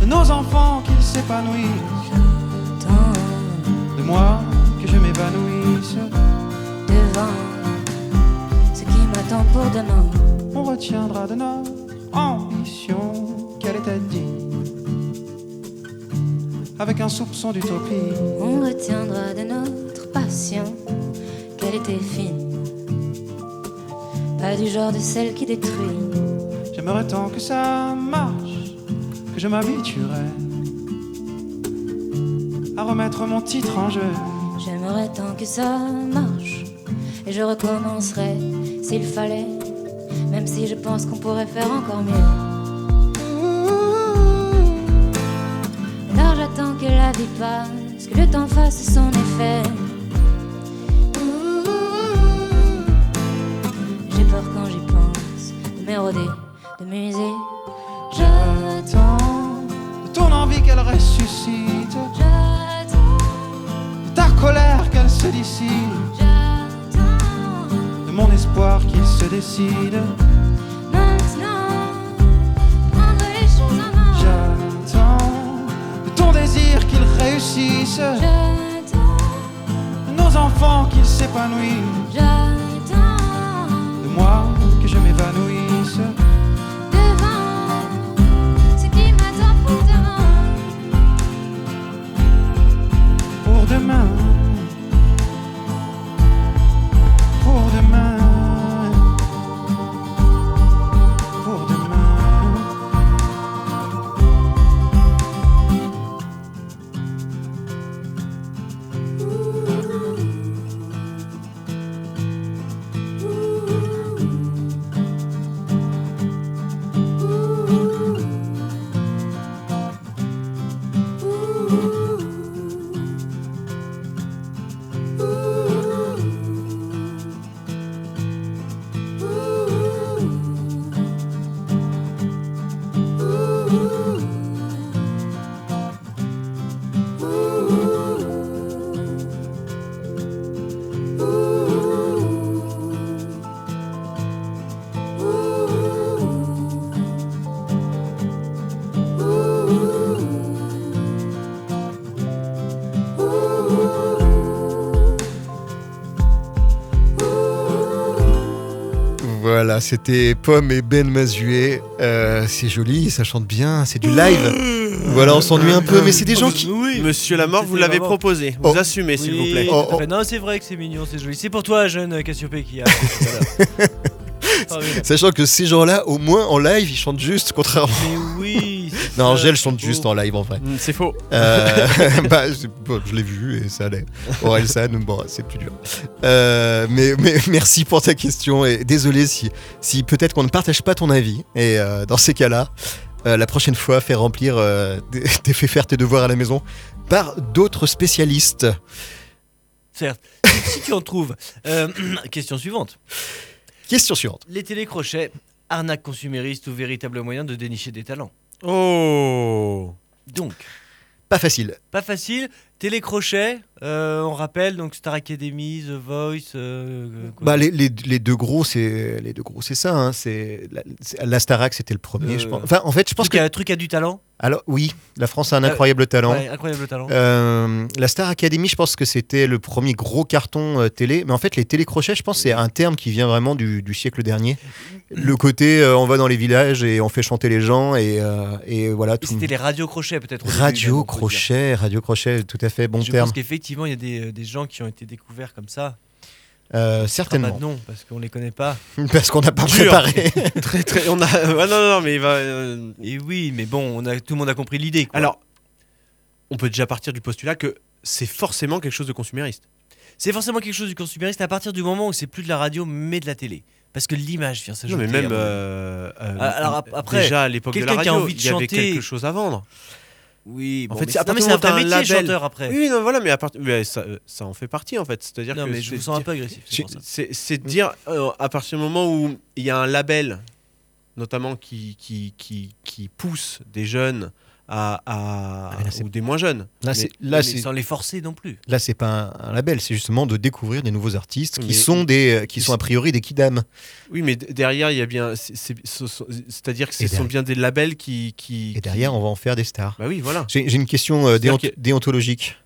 de nos enfants qu'ils s'épanouissent, de moi que je m'évanouisse. devant ce qui m'attend pour demain. On retiendra de notre ambition qu'elle était digne, avec un soupçon d'utopie. On retiendra de notre passion qu'elle était fine, pas du genre de celle qui détruit. J'aimerais tant que ça marche, que je m'habituerais à remettre mon titre en jeu. J'aimerais tant que ça marche et je recommencerai s'il fallait, même si je pense qu'on pourrait faire encore mieux. Alors j'attends que la vie passe, que le temps fasse son effet. J'ai peur quand j'y pense de m'éroder, muser. J'attends de ton envie qu'elle ressuscite, J'attends, de ta colère qu'elle se dissipe, j'attends. de mon espoir qu'il se décide. Maintenant, prendre les choses en main. J'attends de ton désir qu'il réussisse, J'attends, de nos enfants qu'ils s'épanouissent, j'attends. de moi que je m'évanouisse. Pour demain, Voilà, c'était Pomme et Ben Mazué. Euh, c'est joli, ça chante bien, c'est du live. Voilà, on s'ennuie un peu, mais c'est des gens qui. Oui. Monsieur Lamort, vous C'était l'avez proposé. Vous Oh. assumez, s'il Oui, vous plaît. Oh, à fait. Non, c'est vrai que c'est mignon, c'est joli. C'est pour toi, jeune Cassiopée, qui a. appelé tout à l'heure. Ah, mais- Sachant que ces gens-là, au moins en live, ils chantent juste, contrairement. Mais oui. c'est Non, ça, Angèle chante juste en live en vrai. Mm, C'est faux. Euh, <laughs> <laughs> bah, bon, je l'ai vu et ça allait. Orelsan, bon, c'est plus dur. Euh, mais, mais <laughs> merci pour ta question et désolé si, si peut-être qu'on ne partage pas ton avis. Et euh, dans ces cas-là, euh, la prochaine fois, fais remplir, euh, des- t'es fait faire tes devoirs à la maison par d'autres spécialistes. Certes. si tu en trouves. Euh, <clears throat> question suivante. Question suivante. Les télécrochets, arnaque consumériste ou véritable moyen de dénicher des talents? Oh Donc, Pas facile. Pas facile. Télécrochet, euh, on rappelle, donc Star Academy, The Voice. euh, quoi Bah, les, les- les deux gros, c'est les deux gros, c'est ça. hein, c'est la, la Starac, c'était le premier. Euh, je pense. Enfin, en fait, je pense que à- truc à du talent alors oui, la France a un Euh, incroyable talent. Ouais, incroyable talent. Euh, la Star Academy, je pense que c'était le premier gros carton euh, télé. Mais en fait, les télécrochets, je pense que c'est un terme qui vient vraiment du, du siècle dernier. Le côté, euh, on va dans les villages et on fait chanter les gens et, euh, et voilà. C'était les radiocrochets peut-être. au début, Radio même, radio crochet, tout à fait, bon Je terme. pense qu'effectivement, il y a des, euh, des gens qui ont été découverts comme ça. Euh, Pas certainement. de nom, parce qu'on les connaît pas. <laughs> Parce qu'on n'a pas Dur. préparé. <laughs> Très très. On a. Ouais, non, non, non, mais il va. euh, Et oui, mais bon, on a, tout le monde a compris l'idée. quoi. Alors, on peut déjà partir du postulat que c'est forcément quelque chose de consumériste. c'est forcément quelque chose du consumériste à partir du moment où c'est plus de la radio, mais de la télé. Parce que l'image vient Non, s'ajouter. mais même euh, euh, Ah, alors, ap- après, déjà à l'époque de la radio, de il y avait quelque chose à vendre. Oui, En bon, fait, mais c'est non, mais c'est un un métier, label- chanteur après. Oui, non, voilà, mais, à part- mais ça, ça en fait partie en fait. C'est-à-dire non, que mais je vous sens un dire- peu agressif. c'est. C'est c'est de dire, euh, à partir du moment où il y a un label, notamment qui, qui, qui, qui pousse des jeunes à, à- Ah, là, ou des moins jeunes. Là, Mais- c'est là, Mais c'est sans les forcer non plus. là, c'est pas un, un label, c'est justement de découvrir des nouveaux artistes qui Mais- sont des, euh, qui sont a priori des kidam. Oui, mais derrière, il y a bien. C'est-à-dire que ce sont bien des labels qui. qui Et derrière, on va en faire des stars. Bah oui, voilà. J'ai une question euh, déontologique.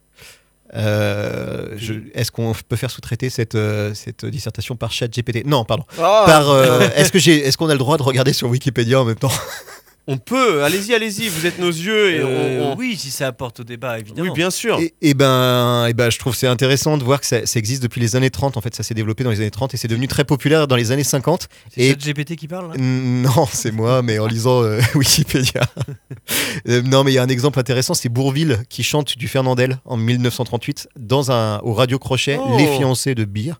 Euh, Est-ce qu'on peut faire sous-traiter cette, euh, cette dissertation par chat GPT Non, pardon. Ah par, euh, <laughs> est-ce que j'ai, est-ce qu'on a le droit de regarder sur Wikipédia en même temps? On peut, allez-y, allez-y, vous êtes nos yeux et Euh, on, on- Oui, si ça apporte au débat, évidemment. Oui, bien sûr. Et, et ben, et ben, je trouve que c'est intéressant de voir que ça, ça existe depuis les années 30. En fait, ça s'est développé dans les années 30 et c'est devenu très populaire dans les années 50. C'est Et GPT qui parle là? Non, c'est moi, mais en lisant euh, <laughs> Wikipédia. <laughs> Euh, non, mais il y a un exemple intéressant, c'est Bourville qui chante du Fernandel en 1938 dans un au radio crochet Oh. Les fiancés de Beer,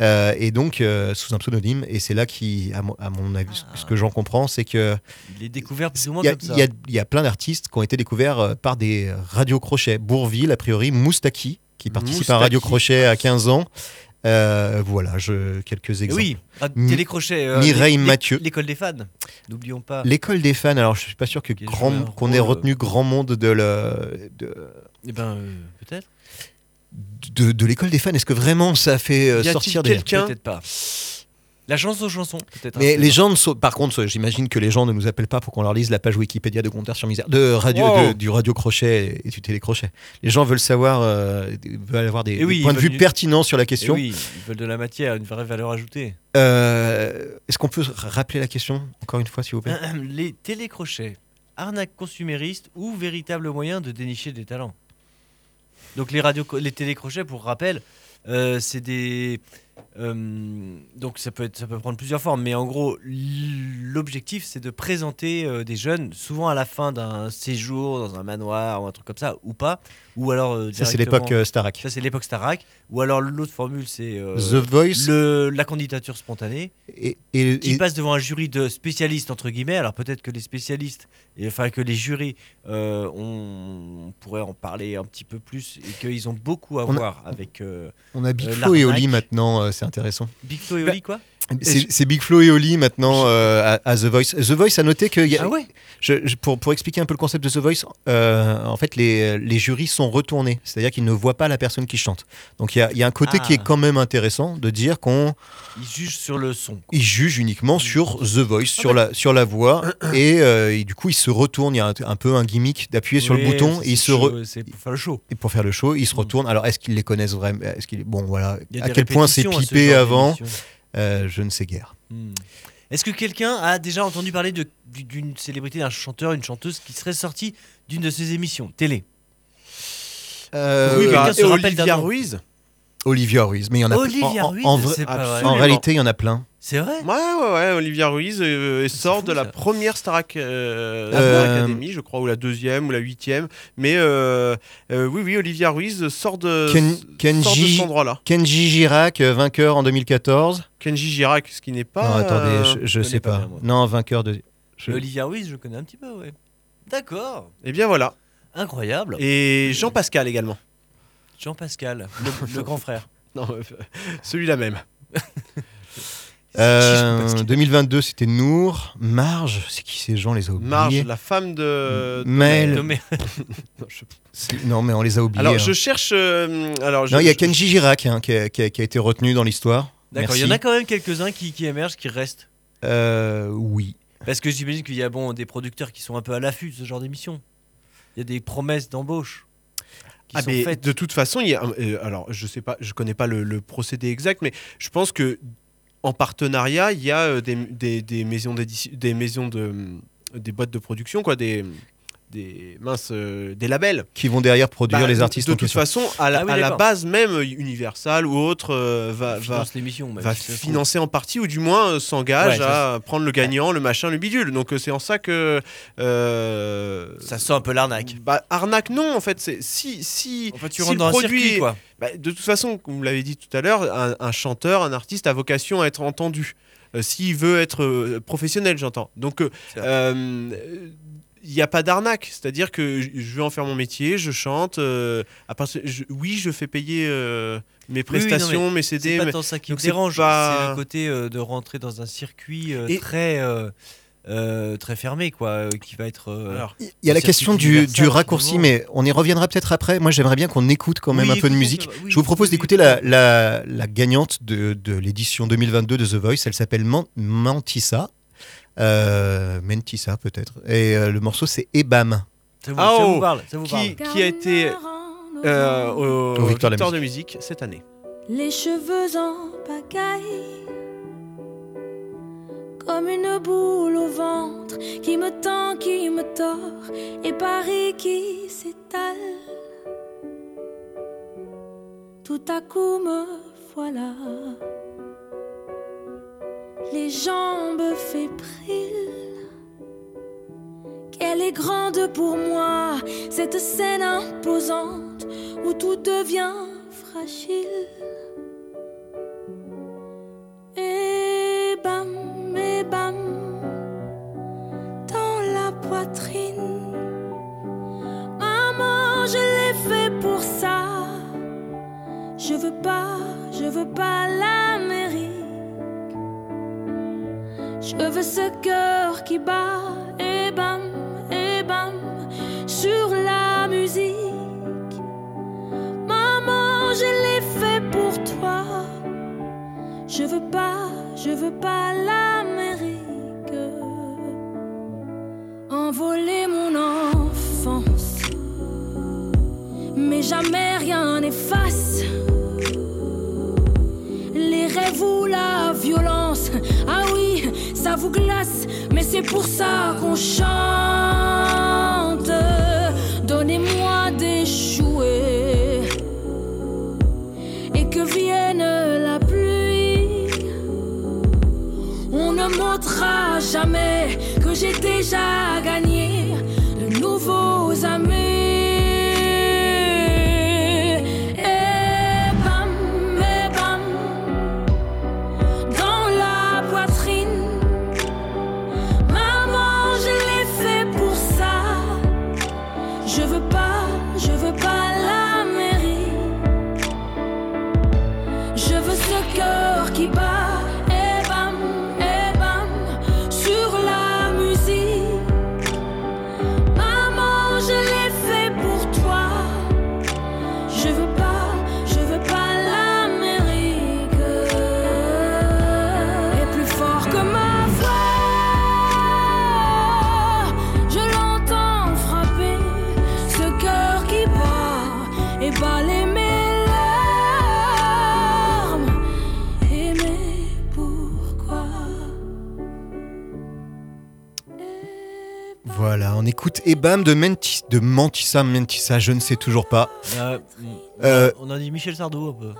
Euh, et donc euh, sous un pseudonyme. Et c'est là qui, à mon, à mon avis, ce- ce que j'en comprends, c'est que Il est découvert plus ou moins il y, a- comme ça. il y a- il y a plein d'artistes qui ont été découverts euh, par des radios crochets. Bourville, a priori, Moustaki, qui participe à un Moustaki. radio crochet à 15 ans. Euh, voilà, je, quelques exemples. oui, télécrochet. euh, Mireille Mathieu. L'école des fans. N'oublions pas. L'école des fans, alors je suis pas sûr qu'on ait retenu grand monde de, le- de, Eh ben, euh, peut-être. De, de l'école des fans. Est-ce que vraiment ça a fait euh, sortir des. quelqu'un Peut-être pas. La chanson chanson, peut-être. Mais un les gens, ne sont- par contre, j'imagine que les gens ne nous appellent pas pour qu'on leur lise la page Wikipédia de Compteur sur Misère, de radio, Wow. de- du radio crochet et du télécrochet. Les gens veulent savoir, euh, veulent avoir des, Eh oui, des points de vue pertinents sur la Eh question. oui, ils veulent de la matière, une vraie valeur ajoutée. Euh, Est-ce qu'on peut rappeler la question encore une fois, s'il vous plaît? <clears throat> Les télécrochets, arnaque consumériste ou véritable moyen de dénicher des talents? Donc les radios, les télécrochets, pour rappel, euh, c'est des euh, donc ça peut être, ça peut prendre plusieurs formes, mais en gros l'objectif c'est de présenter euh, des jeunes, souvent à la fin d'un séjour dans un manoir ou un truc comme ça, ou pas, ou alors euh, Ça, c'est l'époque euh, Starac. ça c'est l'époque Starac, ou alors l'autre formule c'est euh, The Voice le, la candidature spontanée et, et- qui et- passe devant un jury de spécialistes entre guillemets. Alors peut-être que les spécialistes, et enfin que les jurys, euh, on, on pourrait en parler un petit peu plus et qu'ils ont beaucoup à On a- voir avec euh, on a Big euh, Flo et Oli maintenant, euh, c'est intéressant. Big Flo et Bah, Oli quoi? C'est Big Flo et Oli maintenant euh, à, à The Voice. The Voice a noté que y a- Ah ouais. je- je- pour, pour expliquer un peu le concept de The Voice, euh, en fait les, les jurys sont retournés, c'est-à-dire qu'ils ne voient pas la personne qui chante. Donc il y y a un côté Ah. qui est quand même intéressant de dire qu'on Ils jugent sur le son. ils jugent uniquement sur The Voice, Ah sur, la, sur la voix, et, euh, et du coup ils se retournent. Il y a un, un peu un gimmick d'appuyer sur le bouton et ils c'est se re- chaud, C'est pour faire le show. et pour faire le show, ils se Mm. retournent. Alors est-ce qu'ils les connaissent vraiment? Est-ce qu'ils bon voilà à quel point c'est pipé avant? Euh, Je ne sais guère. Hmm. Est-ce que quelqu'un a déjà entendu parler de- d'une célébrité, d'un chanteur, une chanteuse qui serait sortie d'une de ces émissions télé? Euh, Oui, bah, quelqu'un se Olivia. Ruiz Olivia Ruiz, mais il y en a Olivia en, Ruiz, vrai. réalité, il y en a plein. C'est vrai? Ouais, ouais, ouais, Olivia Ruiz euh, elle sort fou, de la ça. première Star, Ac- euh, Euh, Star Academy, je crois, ou la deuxième, ou la huitième. Mais euh, euh, oui, oui, Olivia Ruiz sort de, Ken- sort de Kenji- cet endroit-là. Kenji Girac, vainqueur en 2014. Kenji Girac, ce qui n'est pas. non, attendez, je, je sais pas pas. bien, moi. non, vainqueur de. je- Olivia Ruiz, je connais un petit peu, ouais. D'accord. Eh bien voilà. Incroyable. Et Jean Pascal également. Jean-Pascal, le, <laughs> le grand frère. Non, celui-là même. <laughs> Euh, Jean-Pascal. 2022, c'était Nour. Marge, c'est qui ces gens On les a oubliés. Marge, la femme de. Maël. Non, mais- Non, <laughs> je- C'est- Non, mais on les a oubliés. Alors hein. je cherche. euh, alors je- Non, il y a Kenji Girac hein, qui, a, qui a- qui a été retenu dans l'histoire. D'accord, il y en a quand même quelques-uns qui, qui émergent, qui restent. Euh, oui. Parce que j'imagine qu'il y a bon, des producteurs qui sont un peu à l'affût de ce genre d'émission. Il y a des promesses d'embauche qui Ah, sont faites. de toute façon, il y a, un- euh, alors je sais pas, je connais pas le, le procédé exact, mais je pense que en partenariat, il y a euh, des, maisons des maisons de, des boîtes de production, quoi, des des minces, euh, des labels. Qui vont derrière produire Bah, les artistes De, toute façon, à la, Ah oui, à la d'accord. base même, euh, Universal ou autre euh, va, va, finance l'émission. même va financer en partie ou du moins euh, s'engage Ouais, à prendre le gagnant, le machin, le bidule. Donc euh, c'est en ça que euh, Ça sent un peu l'arnaque. bah, arnaque non en fait. C'est si si En fait, tu si rentres dans un produit circuit, quoi. bah, de toute façon, comme vous l'avez dit tout à l'heure, un, un chanteur, un artiste a vocation à être entendu. Euh, S'il veut être euh, professionnel, j'entends. Donc, C'est il n'y a pas d'arnaque. C'est-à-dire que je veux en faire mon métier, je chante. euh, à je- oui, je fais payer euh, mes Oui, oui, non, prestations, mes C'est CD. pas mais- tant ça qui me c'est dérange, pas- c'est le côté euh, de rentrer dans un circuit euh, Et- très, euh, euh, très fermé, quoi, euh, qui va être. euh, Alors, Il y a la question du, raccourci, mais on y reviendra peut-être après. Moi, j'aimerais bien qu'on écoute quand même Oui, un peu de musique. oui, Je vous propose oui, d'écouter oui. la, la, la gagnante de, de l'édition 2022 de The Voice. Elle s'appelle Man- Mantissa. Euh, Mentissa, peut-être. Et euh, le morceau, c'est Ebam. Ça vous, Ah, ça oh, vous parle, ça vous qui, parle. qui a été euh, au, Au Victoire Victoire de la de musique cette année Les cheveux en pagaille, comme comme une boule au ventre qui me tend, qui me tord, et Paris qui s'étale. Tout à coup me voilà, les jambes fébriles. Qu'elle est grande pour moi, cette scène imposante où tout devient fragile. Et bam, et bam, dans la poitrine. Maman, je l'ai fait pour ça. Je veux pas, je veux pas l'Amérique. Je veux ce cœur qui bat, et bam, et bam, sur la musique. Maman, je l'ai fait pour toi. Je veux pas, je veux pas l'Amérique. Envoler mon enfance. Mais jamais rien n'efface. Les rêves ou la violence. Ah oui, ça vous glace. Mais c'est pour ça qu'on chante. Donnez-moi des jouets. Et que vienne la pluie. On ne montrera jamais que j'ai déjà gagné de nouveaux amis. Cœur qui on écoute Ebam de, Mentis, de Mentissa Mentissa, je ne sais toujours pas. Euh, Euh, on a dit Michel Sardou un peu.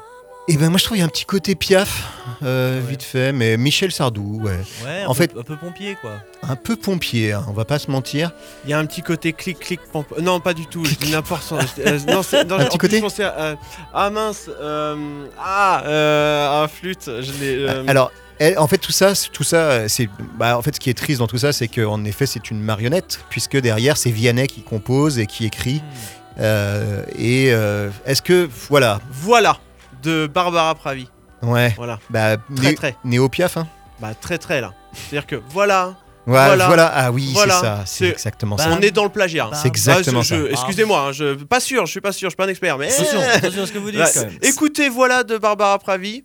Et ben moi je trouve qu'il y a un petit côté piaf, euh, vite fait, mais Michel Sardou, ouais. Ouais, un en peu- fait, un peu pompier quoi. un peu pompier, hein, on va pas se mentir. Il y a un petit côté clic clic pomp- non pas du tout je dis n'importe quoi Euh, non, non, <laughs> Un petit plus, côté je pensais à, euh, ah mince euh, ah euh, un flûte je l'ai euh, Alors, elle- en fait, tout ça, tout ça, euh, c'est, bah, en fait, ce qui est triste dans tout ça, c'est qu'en effet, c'est une marionnette, puisque derrière, c'est Vianney qui compose et qui écrit. Euh, et euh, est-ce que, voilà, voilà de Barbara Pravi ouais, voilà bah, Très, né- très. Néo Piaf, hein. bah très très là c'est à dire que voilà Voilà, Voilà. voilà. ah oui, Voilà. c'est ça, c'est exactement Bah, ça. on est dans le plagiat Bah, C'est exactement Ah, je- je- ça. excusez-moi hein, je pas sûr je suis pas sûr je suis pas un expert mais Attention, <laughs> attention à ce que vous dites quand même. écoutez voilà de Barbara Pravi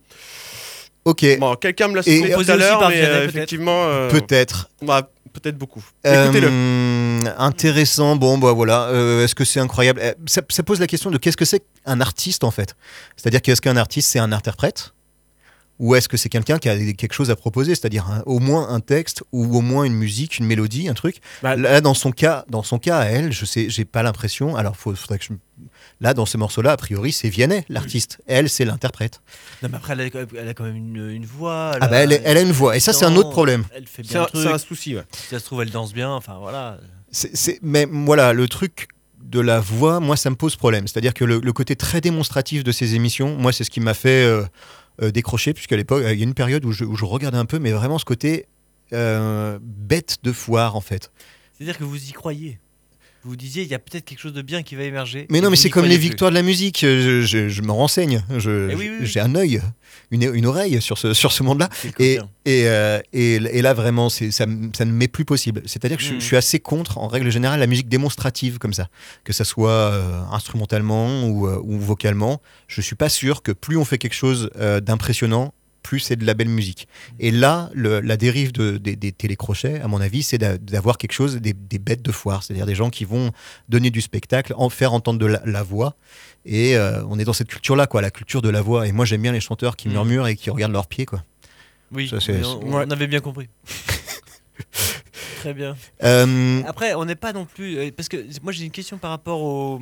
Ok, bon quelqu'un me l'a soufflé tout à l'heure mais euh, effectivement euh, peut-être. bah, peut-être beaucoup. Écoutez-le. Euh, intéressant, bon bah voilà, Euh, est-ce que c'est incroyable? Euh, ça, ça pose la question de qu'est-ce que c'est qu'un artiste en fait? C'est-à-dire qu'est-ce qu'un artiste? C'est un interprète? Ou est-ce que c'est quelqu'un qui a quelque chose à proposer, c'est-à-dire au moins un texte ou au moins une musique, une mélodie, un truc Bah, Là dans son cas, dans son cas à elle, je sais, j'ai pas l'impression. Alors faut- faudrait que je Là, dans ces morceaux-là, a priori, c'est Vianney, l'artiste. Elle, c'est l'interprète. Non, mais après, elle a, quand même- elle a quand même une, une voix. Ah bah, elle, est- elle a une voix. Et ça, c'est un autre problème. Elle fait c'est bien un, le truc. c'est un souci ouais. Si ça se trouve, elle danse bien. Enfin, voilà. C'est- c'est- mais voilà, le truc de la voix, moi, ça me pose problème. C'est-à-dire que le, le côté très démonstratif de ces émissions, moi, c'est ce qui m'a fait euh, euh, décrocher, puisqu'à l'époque, il y a une période où je, où je regardais un peu, mais vraiment ce côté euh, bête de foire, en fait. C'est-à-dire que vous y croyez. Vous vous disiez, il y a peut-être quelque chose de bien qui va émerger. Mais non, mais c'est comme les plus. victoires de la musique. Je, je- je me renseigne. Je- Eh oui, oui, oui. J'ai un œil, une, une oreille sur ce, sur ce monde-là. Et, euh, et, et là, vraiment, ça, ça ne m'est plus possible. C'est-à-dire que je, Mhm. je suis assez contre, en règle générale, la musique démonstrative comme ça. Que ça soit euh, instrumentalement ou, euh, ou vocalement. Je suis pas sûr que plus on fait quelque chose euh, d'impressionnant, plus c'est de la belle musique. Et là, le- la dérive de- des, des télécrochets, à mon avis, c'est d'a- d'avoir quelque chose, des, des bêtes de foire, c'est-à-dire des gens qui vont donner du spectacle, en faire entendre de la, la voix. Et euh, on est dans cette culture-là, quoi, la culture de la voix. Et moi, j'aime bien les chanteurs qui Mhm. murmurent et qui regardent leurs pieds, quoi. Oui, ça, on, avait bien compris. <laughs> Très bien. Euh, Après, on n'est pas non plus. euh, Parce que moi, j'ai une question par rapport au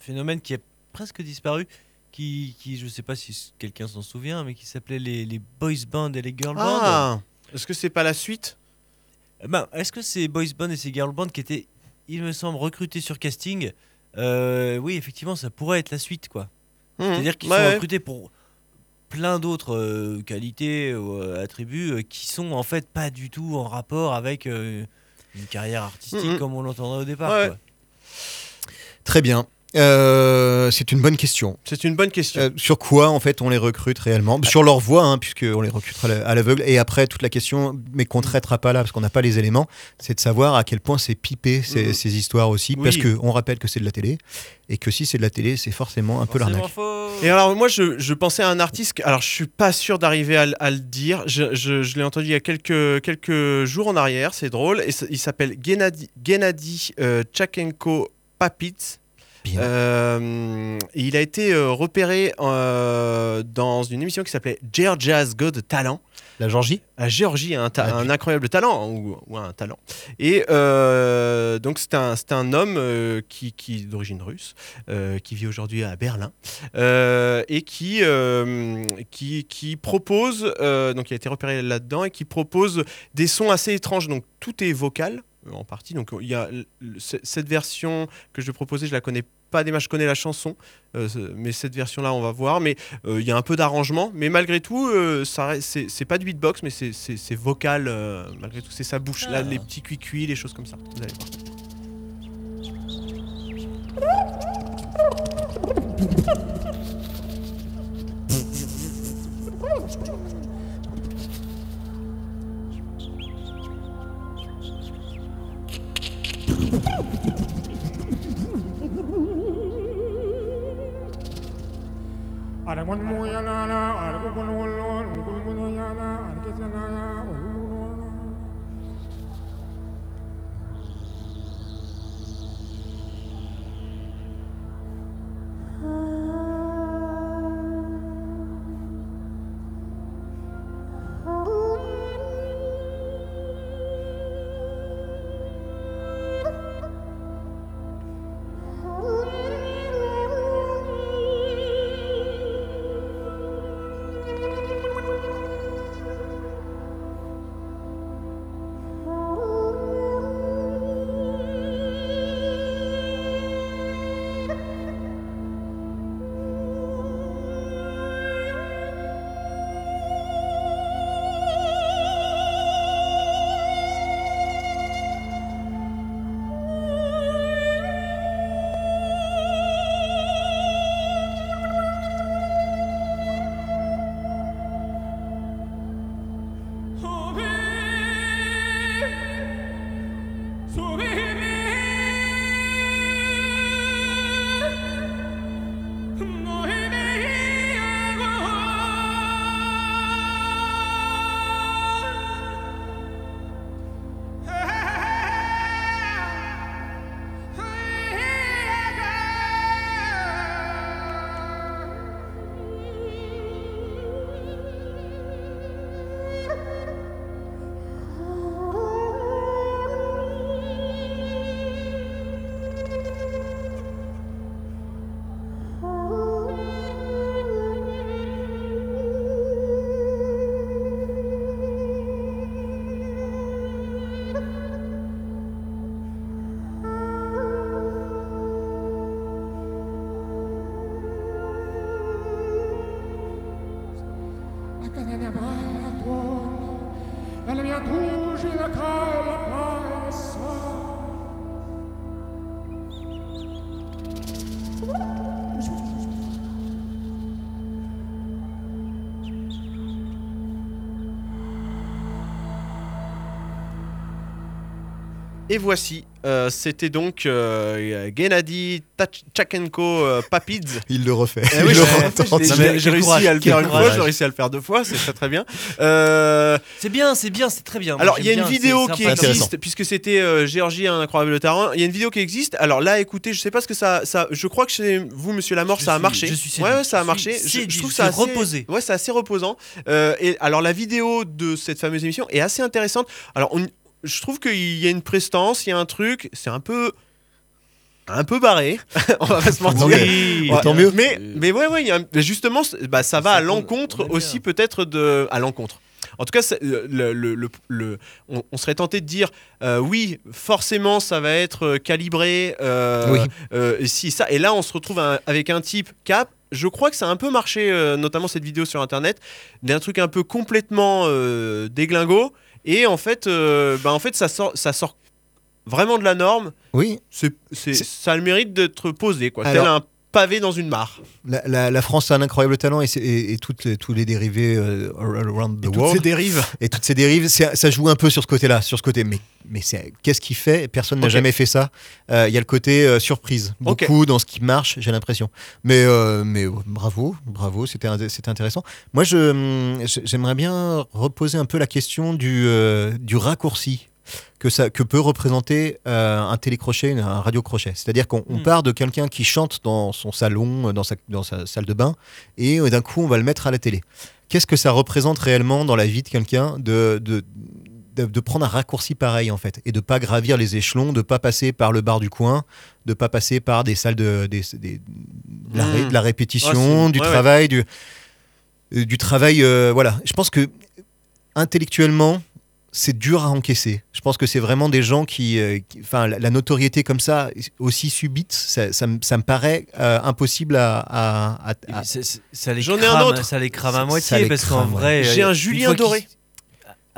phénomène qui a presque disparu. Qui, qui je sais pas si quelqu'un s'en souvient, mais qui s'appelait les, les boys band et les girl band. Ah Est-ce que c'est pas la suite? Ben, Est-ce que ces boys band et ces girl band qui étaient, il me semble, recrutés sur casting? Euh, Oui, effectivement, ça pourrait être la suite, quoi. C'est-à-dire qu'ils. Ouais, sont recrutés pour plein d'autres euh, qualités ou euh, attributs qui sont en fait pas du tout en rapport avec une carrière artistique Mhm. comme on l'entendrait au départ. Ouais. quoi. Très bien. Euh, c'est une bonne question. C'est une bonne question. Euh, sur quoi, en fait, on les recrute réellement? Sur leur voix, hein, puisqu'on les recrute à la- à l'aveugle. Et après, toute la question, mais qu'on ne traitera pas là, parce qu'on n'a pas les éléments, c'est de savoir à quel point c'est pipé, ces, Mhm. ces histoires aussi. Oui. Parce qu'on rappelle que c'est de la télé. Et que si c'est de la télé, c'est forcément un peu l'arnaque. faux. Et alors moi je, je pensais à un artiste, alors je suis pas sûr d'arriver à, le- à le dire, je, je- je l'ai entendu il y a quelques, quelques jours en arrière, c'est drôle, et il s'appelle Gennady, Gennady euh, Tchachenko Papitz. Euh, il a été euh, repéré euh, dans une émission qui s'appelait Georgia's Got Talent. La Georgie? La Géorgie a un, ta- Ah, un incroyable talent, hein, ou, ou un talent. Et euh, donc c'est un, c'est un homme euh, qui, qui d'origine russe, euh, qui vit aujourd'hui à Berlin, et qui, qui, qui propose, donc il a été repéré là-dedans, et qui propose des sons assez étranges. Donc tout est vocal en partie. Donc il y a cette version que je vais proposer, je la connais pas des masses, je connais la chanson, euh, mais cette version-là, on va voir. Mais euh, il y a un peu d'arrangement, mais malgré tout, euh, c'est pas du beatbox, mais c'est- vocal, euh, malgré tout, c'est sa bouche, là, les petits cuits-cuits, les choses comme ça. Vous allez voir. <laughs> 아라곤 모야나나 아라곤 원론 우군군야나 안케사나야 Et voici, euh, c'était donc euh, Gennady Tchachenko euh, Papidze. <laughs> Il le refait. Eh oui, j'ai- réussi à le faire une fois, j'ai réussi à le faire deux fois, c'est très très bien. Euh, C'est bien, c'est bien, c'est très bien. Moi, alors il y a une bien, vidéo qui existe, puisque c'était euh, Géorgie un incroyable terrain. Il y a une vidéo qui existe. Alors là, écoutez, je sais pas ce que ça, ça je crois que chez vous, Monsieur Lamort, Je ça a marché. je suis ouais, ça a marché. Je, trouve ça assez reposé. Ouais, c'est assez reposant. Et alors la vidéo de cette fameuse émission est assez intéressante. Alors on je trouve qu'il y a une prestance, il y a un truc, c'est un peu un peu barré, <laughs> on va pas se mentir. Tant mieux. Oui, Ouais, tant mieux. Mais, mais ouais, ouais, il y a un- mais justement, bah, ça va à l'encontre aussi peut-être de... À l'encontre. En tout cas, c'est- le, le- le- le- on, on serait tenté de dire, euh, oui, forcément, ça va être euh, calibré, euh, Oui. euh, si, ça. Et là, on se retrouve un- avec un type cap. Je crois que ça a un peu marché, euh, notamment cette vidéo sur Internet, d'un truc un peu complètement euh, déglingo. Et en fait, euh, bah, en fait ça, sort, ça sort vraiment de la norme. Oui, C'est, ça a le mérite d'être posé, quoi. Alors- tel un pavé dans une mare. la, la- la France a un incroyable talent et, c'est- et- et toutes les- tous les dérivés euh, around the Et toutes world. ces dérives. Et toutes ces dérives, ça joue un peu sur ce côté-là, sur ce côté. Mais, mais c'est- qu'est-ce qu'il fait? Personne n'a jamais fait ça. Euh, Il y a le côté euh, surprise, beaucoup dans ce qui marche, j'ai l'impression. Mais, euh, mais bravo, bravo, c'était c'était intéressant. Moi, je, hum, je- j'aimerais bien reposer un peu la question du, euh, du raccourci. Que, ça, que peut représenter euh, un télécrochet, un radiocrochet. C'est-à-dire qu'on on Hmm. part de quelqu'un qui chante dans son salon, dans sa, dans sa salle de bain, et euh, d'un coup, on va le mettre à la télé qu'est-ce que ça représente réellement dans la vie de quelqu'un de, de, de, prendre un raccourci pareil en fait et de pas gravir les échelons, de pas passer par le bar du coin, de pas passer par des salles de, des, des- de, la, ré- Mm. de la répétition, c'est- du ouais, ouais. travail, du, euh, du travail. euh, voilà, je pense que intellectuellement c'est dur à encaisser. Je pense que c'est vraiment des gens qui, euh, enfin, la, la notoriété comme ça, aussi subite, ça, ça, me- ça me paraît euh, impossible à, à- ça les J'en ai un crame, autre. Ça les crame à moitié parce qu'en vrai. J'ai euh, un une Julien Doré.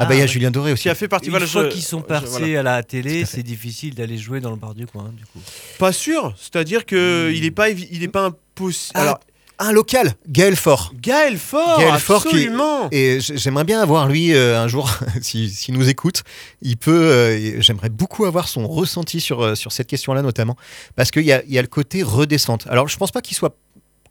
Ah bah il y a ouais. Julien Doré aussi. Qui a fait partie. Une voilà, fois je- qu'ils sont je- passés voilà. à la télé, c'est difficile d'aller jouer dans le bar du coin, du coup. Pas sûr. C'est-à-dire que il est pas, il est pas impossible. Ah, Alors, Un local, Gaël Fort. Gaël Fort, Gaël qui- absolument. Et j- j'aimerais bien avoir lui euh, un jour, <laughs> s'il si, nous écoute, il peut. euh, et J'aimerais beaucoup avoir son ressenti sur, euh, sur cette question-là notamment, parce qu'il y a, il y a le côté redescente. Alors je pense pas qu'il soit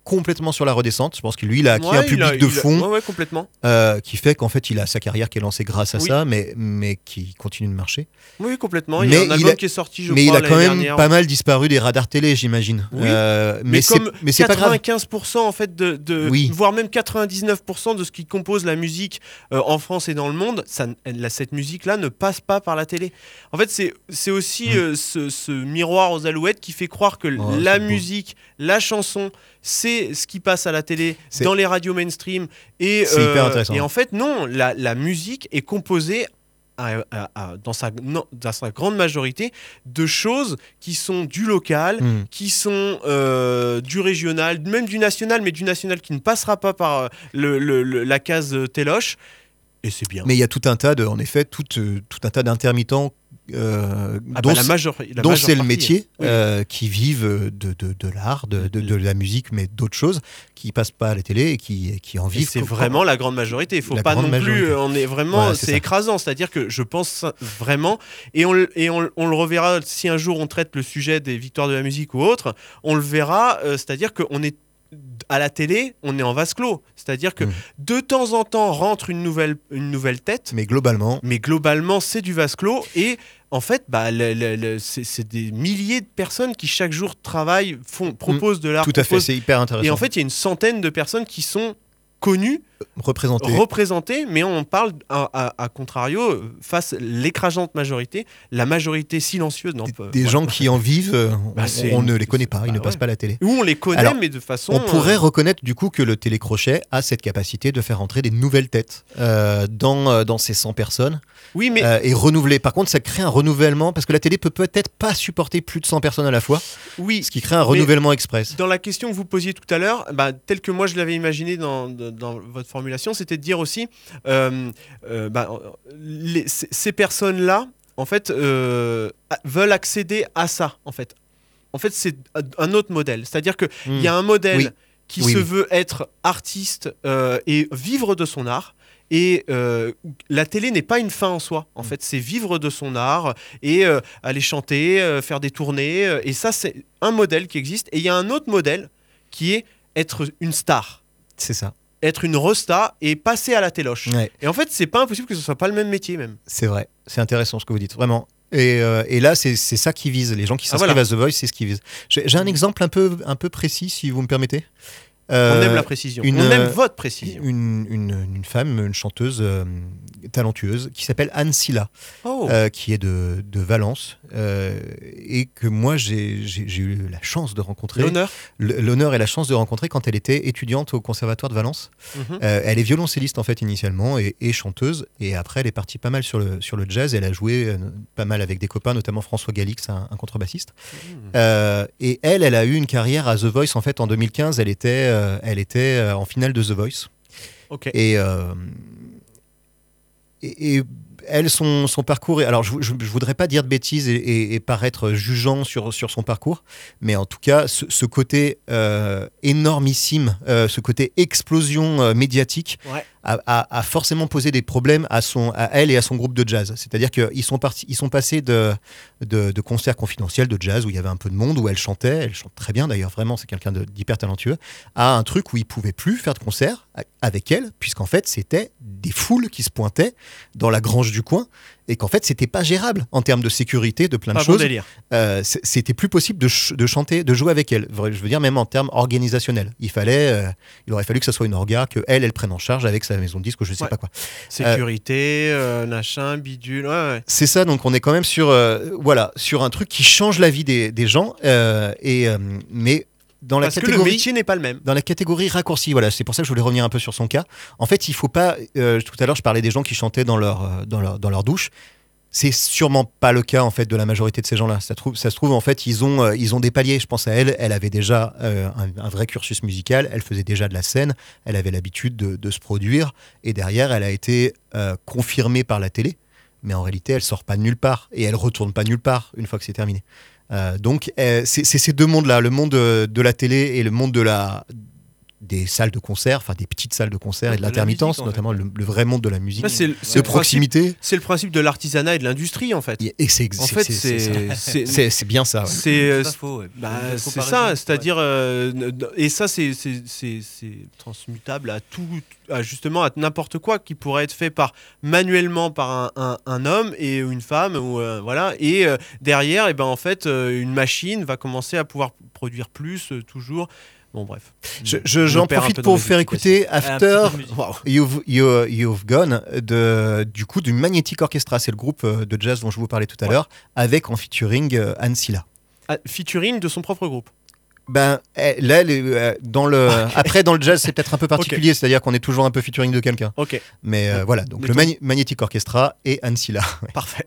complètement sur la redescente. Je pense que lui, il a acquis Ouais, un public a- de a- fond Ouais, ouais, complètement. euh, qui fait qu'en fait il a sa carrière qui est lancée grâce à Oui. ça, mais, mais qui continue de marcher. Oui, complètement. Il y a un album a- qui est sorti, je mais il a quand même dernière. pas mal disparu des radars télé, j'imagine. Oui. Euh, Mais, mais c'est comme mais c'est pas grave. 95% en fait de, de- Oui. voire même 99% de ce qui compose la musique euh, en France et dans le monde, ça, cette musique-là ne passe pas par la télé. En fait, c'est aussi Mm. ce, ce miroir aux alouettes qui fait croire que Oh, la beau. musique, la chanson, c'est ce qui passe à la télé, dans les radios mainstream. Et, euh, C'est hyper intéressant. Et en fait, non, la, la musique est composée à- à- à- dans, sa, non, dans sa grande majorité de choses qui sont du local, Hmm. qui sont euh, du régional, même du national, mais du national qui ne passera pas par euh, le, le- le- la case euh, téloche. Et c'est bien. Mais il y a tout un tas de, en effet, tout, euh, tout un tas d'intermittents euh, Ah dont bah, c'est- le métier, Oui. euh, qui vivent de, de, de l'art, de, de, la musique, mais d'autres choses, qui passent pas à la télé et qui, qui en vivent. c'est vraiment la grande majorité. Il faut La pas non plus. majorité. euh, On est vraiment. C'est écrasant. C'est-à-dire que je pense vraiment. Et, on, le- et on, on le reverra si un jour on traite le sujet des victoires de la musique ou autre. On le verra. euh, c'est-à-dire qu'on est à la télé, on est en vase clos. C'est-à-dire que Mm. de temps en temps rentre une nouvelle, une nouvelle tête. Mais globalement, Mais globalement, c'est du vase clos. Et en fait, bah, le- le- le- c'est des milliers de personnes qui chaque jour travaillent, font, proposent de l'art. tout à fait, c'est hyper intéressant. Et en fait, il y a une centaine de personnes qui sont connues, représenté. représentées, mais on parle à, à- à contrario, face l'écrasante majorité, la majorité silencieuse. Non, des, pas- des ouais. gens qui en vivent, euh, Bah, on- ne les connaît pas, ils bah ne passent pas à la télé. Où on les connaît, Alors, mais de façon. On pourrait euh, reconnaître du coup que le télécrochet a cette capacité de faire entrer des nouvelles têtes euh, dans, dans ces 100 personnes Oui, mais et renouveler. Par contre, ça crée un renouvellement parce que la télé peut peut-être pas supporter plus de 100 personnes à la fois, oui. ce qui crée un renouvellement express. Dans la question que vous posiez tout à l'heure, bah, tel que moi je l'avais imaginé dans, dans- dans votre formulation, c'était de dire aussi, euh, euh, bah, les- ces personnes-là, en fait, euh, veulent accéder à ça, en fait. En fait, c'est un autre modèle. C'est-à-dire qu'il Hmm. y a un modèle Oui. qui Oui, se oui. veut être artiste et vivre de son art. Et euh, la télé n'est pas une fin en soi. Hmm. En fait, c'est vivre de son art et euh, aller chanter, euh, faire des tournées. et ça, c'est un modèle qui existe. Et il y a un autre modèle qui est être une star, C'est ça. Être une resta et passer à la téloche. Ouais, Et en fait, c'est pas impossible que ce soit pas le même métier même. c'est vrai. C'est intéressant ce que vous dites, vraiment. Et, euh, et là, c'est ça qui vise. Les gens qui Ah, s'inscrivent voilà. à The Voice, c'est ce qui vise. J'ai j'ai un exemple un peu, un peu précis, si vous me permettez. On aime euh, la précision. Une, on aime euh, votre précision. Une, une, une femme, une chanteuse euh, talentueuse qui s'appelle Anne Silla, oh. qui est de, de Valence et que moi j'ai eu la chance de rencontrer. L'honneur L'honneur et la chance de rencontrer quand elle était étudiante au Conservatoire de Valence. Mhm. Elle est violoncelliste en fait initialement et, chanteuse et après elle est partie pas mal sur le, sur le jazz. Elle a joué pas mal avec des copains, notamment François Galix, un, contrebassiste. Mhm. Et elle, elle a eu une carrière à The Voice en fait en 2015. Elle était euh, elle était euh, en finale de The Voice. Euh, et, elle, son, parcours, alors je, ne voudrais pas dire de bêtises et, paraître jugeant sur, son parcours, mais en tout cas, ce, côté énormissime, ce côté explosion médiatique a, forcément posé des problèmes à, son, à elle et à son groupe de jazz. C'est-à-dire qu'ils sont, partis, ils sont passés de, de, de, concerts confidentiels de jazz où il y avait un peu de monde, où elle chantait, elle chante très bien d'ailleurs, vraiment, c'est quelqu'un d'hyper talentueux, à un truc où ils ne pouvaient plus faire de concert avec elle, puisqu'en fait, c'était des foules qui se pointaient dans la grange du coin et qu'en fait c'était pas gérable en termes de sécurité, de plein pas de bon choses. Euh, c'était plus possible de, de, chanter, de jouer avec elle. Je veux dire même en termes organisationnels. Il fallait, euh, il aurait fallu que ça soit une orga que elle, elle prenne en charge avec sa maison de disque, je ne sais pas quoi. Sécurité, euh, machin, bidule. Ouais. C'est ça. Donc on est quand même sur, euh, voilà, sur un truc qui change la vie des, des gens euh, et mais dans la catégorie, que n'est pas le même. Dans la catégorie raccourci, voilà, c'est pour ça que je voulais revenir un peu sur son cas. En fait, il faut pas. Euh, tout à l'heure, je parlais des gens qui chantaient dans leur, euh, dans leur, dans leur douche c'est sûrement pas le cas en fait de la majorité de ces gens-là. Ça, ça se trouve en fait ils ont euh, ils ont des paliers. Je pense à elle, elle avait déjà un, vrai cursus musical, elle faisait déjà de la scène, elle avait l'habitude de, se produire et derrière elle a été confirmée par la télé. Mais en réalité, elle sort pas de nulle part et elle retourne pas nulle part une fois que c'est terminé. Euh, donc eh, c'est ces deux mondes-là, le monde euh, de la télé et le monde de la, des salles de concert, enfin des petites salles de concert et de, l'intermittence, notamment le, le, vrai monde de la musique, c'est, de le proximité. C'est le principe de l'artisanat et de l'industrie en fait. Et c'est, en fait, c'est, bien ça. Ouais. C'est, euh, faux. Ouais. Bah, c'est ça, c'est-à-dire euh, et ça c'est, transmutable à tout, à justement à n'importe quoi qui pourrait être fait par manuellement par un, un, un homme et une femme ou euh, voilà et euh, derrière et ben en fait euh, une machine va commencer à pouvoir produire plus euh, toujours. Bon, bref. Mm. J'en je, je, profite pour vous faire écouter After you've, Gone, de, du coup, du Magnetic Orchestra. C'est le groupe euh, de jazz dont je vous parlais tout à l'heure, avec en featuring euh, Anne ah, featuring de son propre groupe ben eh, là, euh, dans le <laughs> après dans le jazz, c'est peut-être un peu particulier, c'est-à-dire qu'on est toujours un peu featuring de quelqu'un. Ok. Mais euh, voilà, donc le Magnetic Orchestra et Anne Silla. <laughs> Parfait.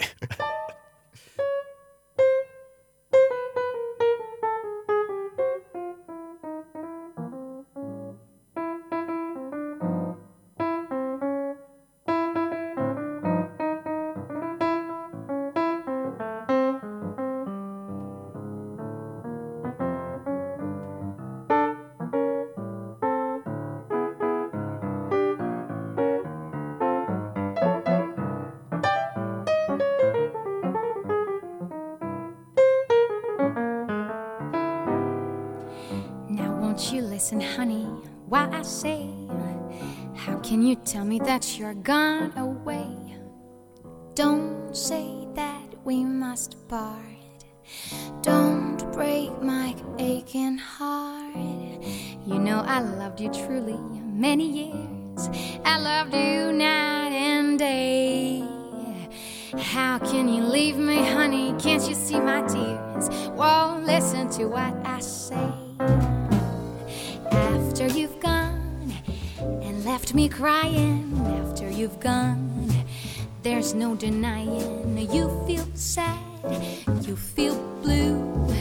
you're gone away. Don't say that we must part. Don't break my aching heart. You know I loved you truly many years. I loved you night and day. How can you leave me, honey? Can't you see my tears? Won't listen to what I say. After you've gone and left me crying you've gone. There's no denying you feel sad, you feel blue.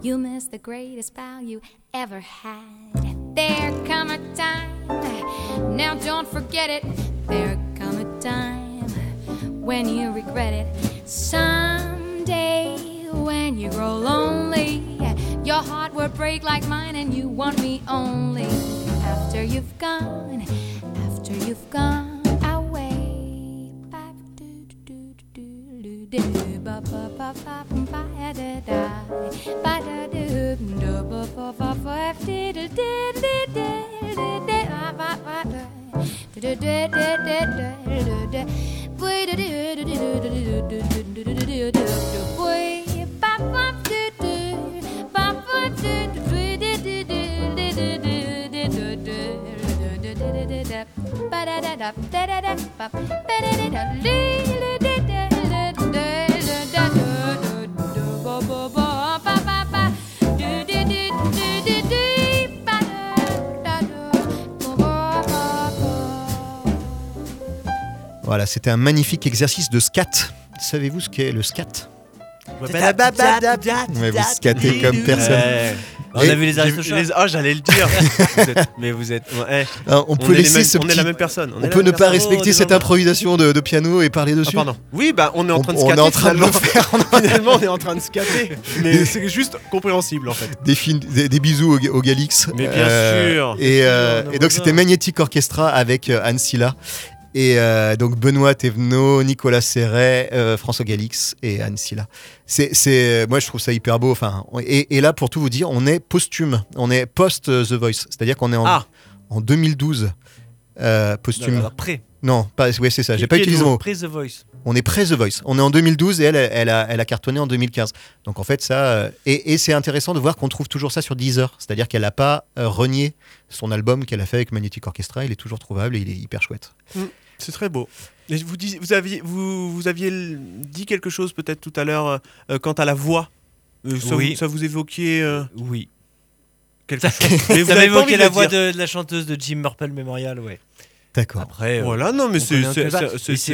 You miss the greatest bow you ever had. There come a time, now don't forget it. There come a time when you regret it. Someday, when you grow lonely, your heart will break like mine, and you want me only. After you've gone, after you've gone. do ba ba ba ba ba ba da da ba da do do ba ba ba ba da da da da da da da ba ba da da da da da da da da boy da do do do do do do do do do do do do boy ba ba do do ba ba do do do do do do do do ba da da da da da da ba da da da Voilà, c'était un magnifique exercice de scat. Savez-vous ce qu'est le scat? Mais vous scatez comme personne. On a vu les Aristochats. les- Ah, j'allais le dire. <laughs> Vous êtes- mais vous êtes. ouais. Alors, on On, peut laisser on est la même personne. On peut ne pas respecter Oh, cette improvisation de, de piano et parler Ah, dessus. pardon. Oui, bah on est en train de on est scatter. en train de le faire. Finalement, on est en train de scatter. Mais c'est juste compréhensible en fait. des, films- des, des bisous au, au Galix. Mais bien sûr. Et, euh, et donc c'était. Magnetic Orchestra avec euh, Anne Silla. Et euh, donc Benoît Thévenot, Nicolas Serret, euh, François Galix et Anne Silla. C'est, moi je trouve ça hyper beau. Enfin, et, et là pour tout vous dire, on est posthume, on est post euh, The Voice, c'est-à-dire qu'on est en, Ah. en 2012 euh, posthume. Pré. Non, pas, ouais c'est ça. J'ai pas utilisé le mot. The Voice? On est près The Voice. On est en 2012 et elle, elle, a, elle a cartonné en 2015. Donc en fait, ça. et et c'est intéressant de voir qu'on trouve toujours ça sur Deezer. C'est-à-dire qu'elle n'a pas euh, renié son album qu'elle a fait avec Magnetic Orchestra. Il est toujours trouvable et il est hyper chouette. C'est très beau. Et vous, dis- vous, aviez, vous, vous aviez l- dit quelque chose peut-être tout à l'heure euh, euh, quant à la voix. Euh, ça, Oui. vous, ça vous évoquiait euh, Oui. quelque chose. <laughs> Mais vous Ça avez évoqué la voix de la chanteuse de Jim Murple Memorial, ouais. D'accord. Après, euh, Voilà, non, mais c'est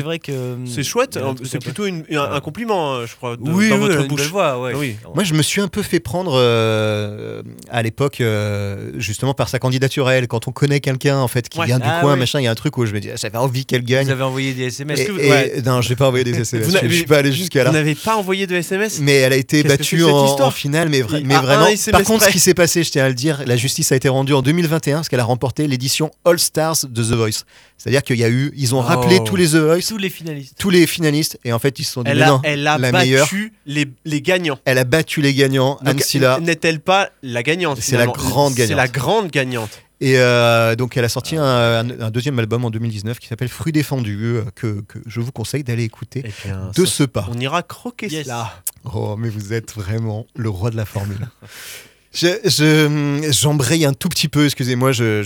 vrai que. c'est chouette. a un hein, C'est plutôt une- un, un compliment, euh, je crois, de- oui, dans oui, votre bouche. belle voix, ouais. Oui. Moi, je me suis un peu fait prendre euh, à l'époque, euh, justement par sa candidature à elle. Quand on connaît quelqu'un en fait qui Ouais. vient du Ah coin, oui. machin, il y a un truc où je me dis, ah, j'avais envie qu'elle Vous gagne. avez envoyé des SMS. Et, que vous- et- ouais. non, j'ai pas envoyé des <laughs> SMS. Vous je, n'avez- je suis pas allé jusqu'à là. Vous n'avez pas envoyé de SMS? Mais elle a été battue en, finale, mais, vra- Il- mais ah, vraiment. Par contre, ce qui s'est passé, je tiens à le dire, la justice a été rendue en 2021 parce qu'elle a remporté l'édition All Stars de The Voice. C'est-à-dire qu'il y a eu, ils ont rappelé Oh. tous les The Voice, Tous les finalistes. tous les finalistes, et en fait, ils se sont dit, Elle a, non, elle a la battu meilleure. les, les gagnants. Elle a battu les gagnants, Donc, Anne Silla. N'est-elle pas la gagnante C'est la grande C'est gagnante. la grande gagnante. Et euh, donc, elle a sorti un, un- un deuxième album en 2019 qui s'appelle Fruits défendus, euh, que, que je vous conseille d'aller écouter Eh bien, de ça- ce pas. on ira croquer Yes. cela. Oh, mais vous êtes vraiment le roi de la formule. <laughs> Je, je- j'embraye un tout petit peu, excusez-moi, je,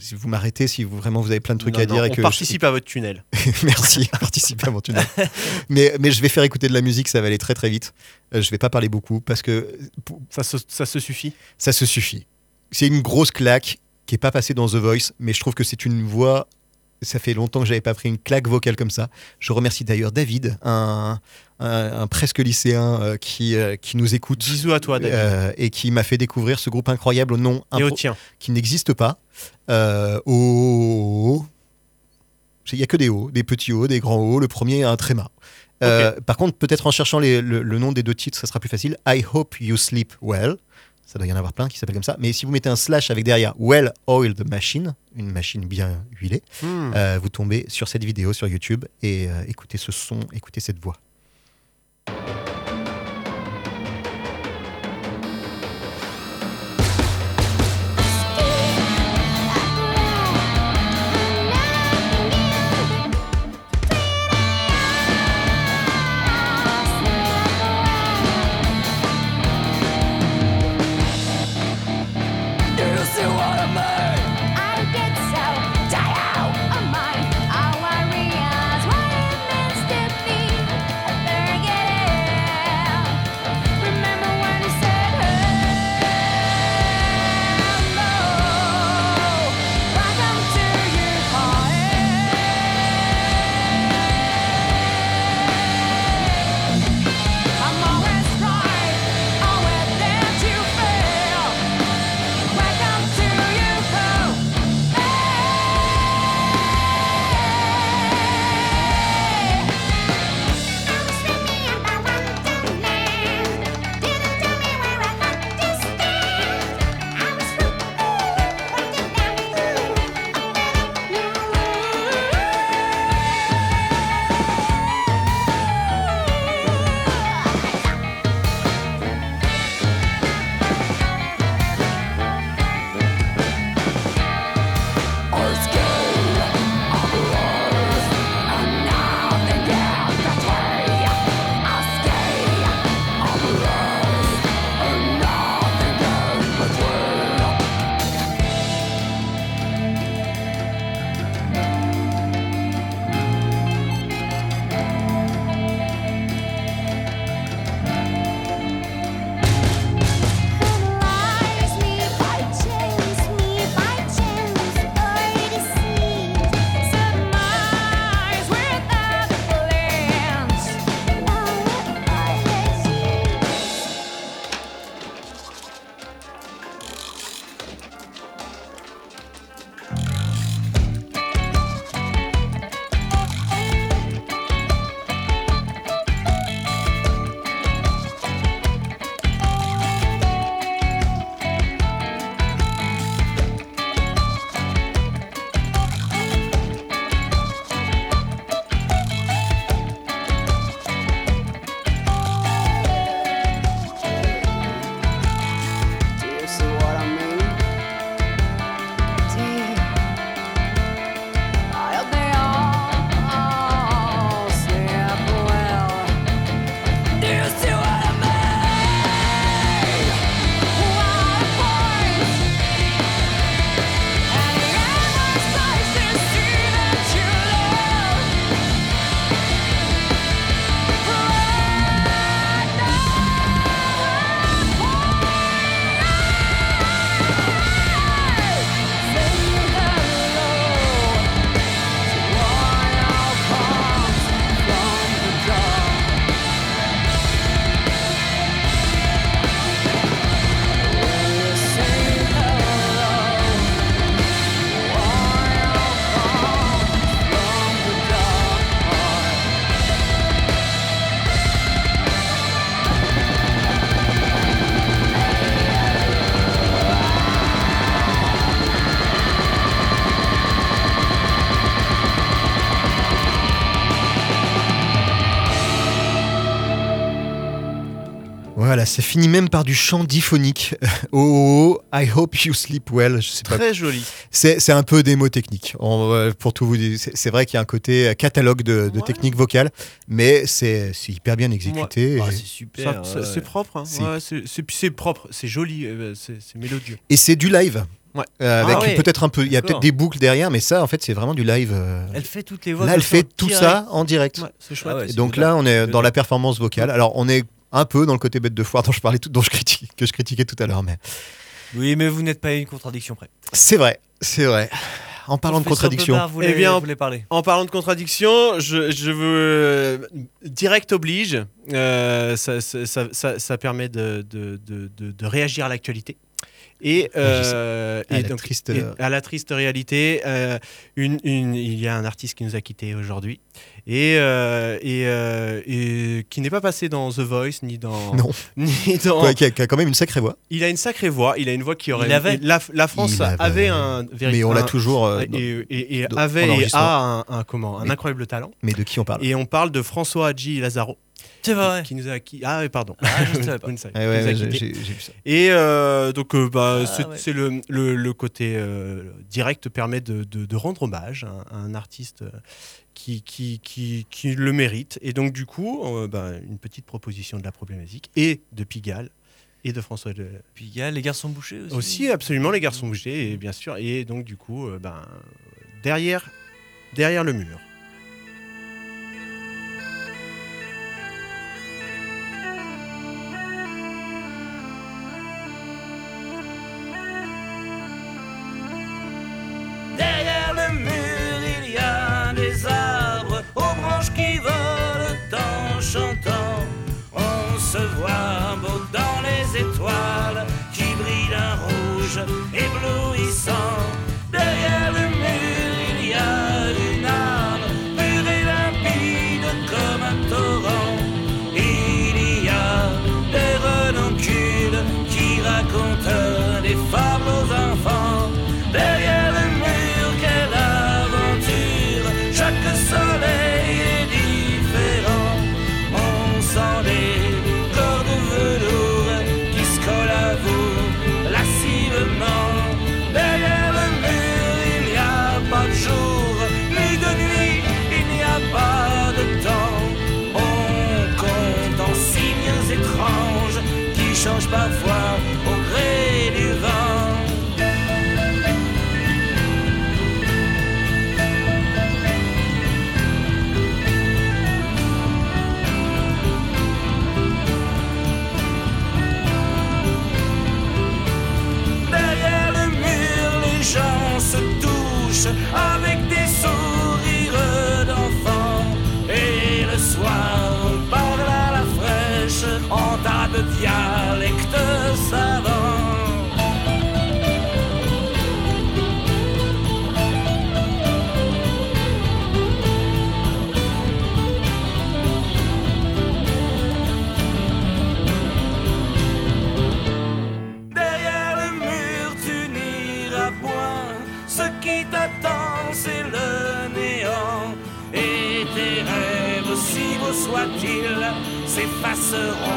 si vous m'arrêtez, si vous vraiment vous avez plein de trucs Non, à non, dire et on que participe à votre tunnel. <laughs> merci, participez à mon tunnel. mais, mais je vais faire écouter de la musique, ça va aller très très vite. Euh, je vais pas parler beaucoup parce que Ça se, ça se suffit. ça se suffit. C'est une grosse claque qui est pas passée dans The Voice, mais je trouve que c'est une voix. Ça fait longtemps que j'avais pas pris une claque vocale comme ça. Je remercie d'ailleurs David, un, un- un presque lycéen euh, qui, euh, qui nous écoute. Bisous à toi, David. euh, et qui m'a fait découvrir ce groupe incroyable au nom Et au impro- tien. qui n'existe pas. Au... Il n'y a que des hauts, des petits hauts, des grands hauts. Le premier a un tréma. Par contre, peut-être en cherchant les- le, le nom des deux titres, ça sera plus facile. I hope you sleep well. Ça doit y en avoir plein qui s'appellent comme ça. Mais si vous mettez un slash avec derrière Well Oiled Machine, une machine bien huilée, Hmm. vous tombez sur cette vidéo sur YouTube et écoutez ce son, écoutez cette voix. I Voilà, c'est fini même par du chant diphonique. <laughs> oh, oh, I hope you sleep well. Je sais pas. Très joli. C'est c'est un peu des mots techniques. On, euh, pour tout vous dire, c'est vrai qu'il y a un côté euh, catalogue de, de Ouais. techniques vocales, mais c'est hyper bien exécuté. Ah, et- c'est super. Ça- ça- ouais. C'est propre, hein. Ouais, c'est- c'est puis c'est propre, c'est joli, euh, c'est c'est mélodieux. Et c'est du live. Ouais. Euh, avec Ah ouais, peut-être un peu, il y a peut-être des boucles derrière, mais ça, en fait, c'est vraiment du live. euh. Elle fait toutes les voix. Là, elle ça, fait tout direct. ça en direct. Ouais, c'est chouette. Ah ouais, donc là, on est dans la- la performance vocale. Alors, on est un peu dans le côté bête de foire dont je parlais, tout, dont je critique, que je critiquais tout à l'heure, mais Oui, mais vous n'êtes pas à une contradiction près. c'est vrai, c'est vrai. En parlant de contradiction, Eh voulez- bien, voulez parler En parlant de contradiction, je, je veux euh, direct oblige. euh, ça, ça- ça- ça- ça permet de, de- de- de- de réagir à l'actualité. Et, euh, À et la donc, triste- et à la triste réalité, euh, une- une- il y a un artiste qui nous a quittés aujourd'hui et, euh, et, euh, et qui n'est pas passé dans The Voice ni dans <laughs> Non. <laughs> ni dans. Ouais, qui, a, qui a quand même une sacrée voix, Il a une sacrée voix. Il a une voix qui aurait. Il avait. La, la France Il avait. avait un mais on l'a toujours. euh, et, avait et a un, un- comment, un Mais- incroyable talent. Mais de qui on parle? Et on parle de François Hadji Lazaro, C'est vrai. qui nous a qui Ah oui, pardon. Ah, je savais <laughs> pas. Vous ne savez- Ouais, qui ouais, nous a j'ai vu ça. Et euh, donc, euh, bah, Ah, c'est ouais. c'est le, le- le côté euh, direct permet de, de- de rendre hommage à, à un artiste qui, qui, qui, qui le mérite. Et donc, du coup, euh, bah, une petite proposition de la problématique et de Pigalle et de François de, Puis il y a les garçons bouchés aussi. aussi, absolument, les garçons bougés, et bien sûr. Et donc, du coup, euh, ben, derrière, derrière le mur. Qui volent en chantant. On se voit beau dans les étoiles qui brillent d'un rouge éblouissant. S'effaceront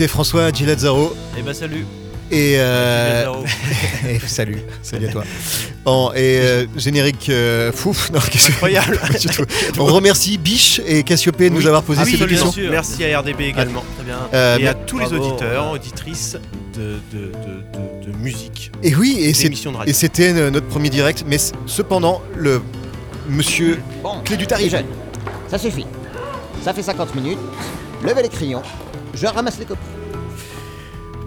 écoutait François Gilazzaro eh ben salut. et, euh, <laughs> et salut, salut à toi. <laughs> En- et euh, générique euh, fouf, non, Incroyable. <laughs> Pas du tout. On remercie Biche et Cassiopée de nous avoir posé Ah oui, ces questions. Merci à RDB également. Très bien. Euh, et mais- à tous les Bravo. auditeurs, auditrices de, de, de, de- de musique. Et oui, et c'était notre premier direct, mais cependant, le monsieur Bon, Clé du tarif. ça suffit. Ça fait 50 minutes. Levez les crayons. Je ramasse les copies.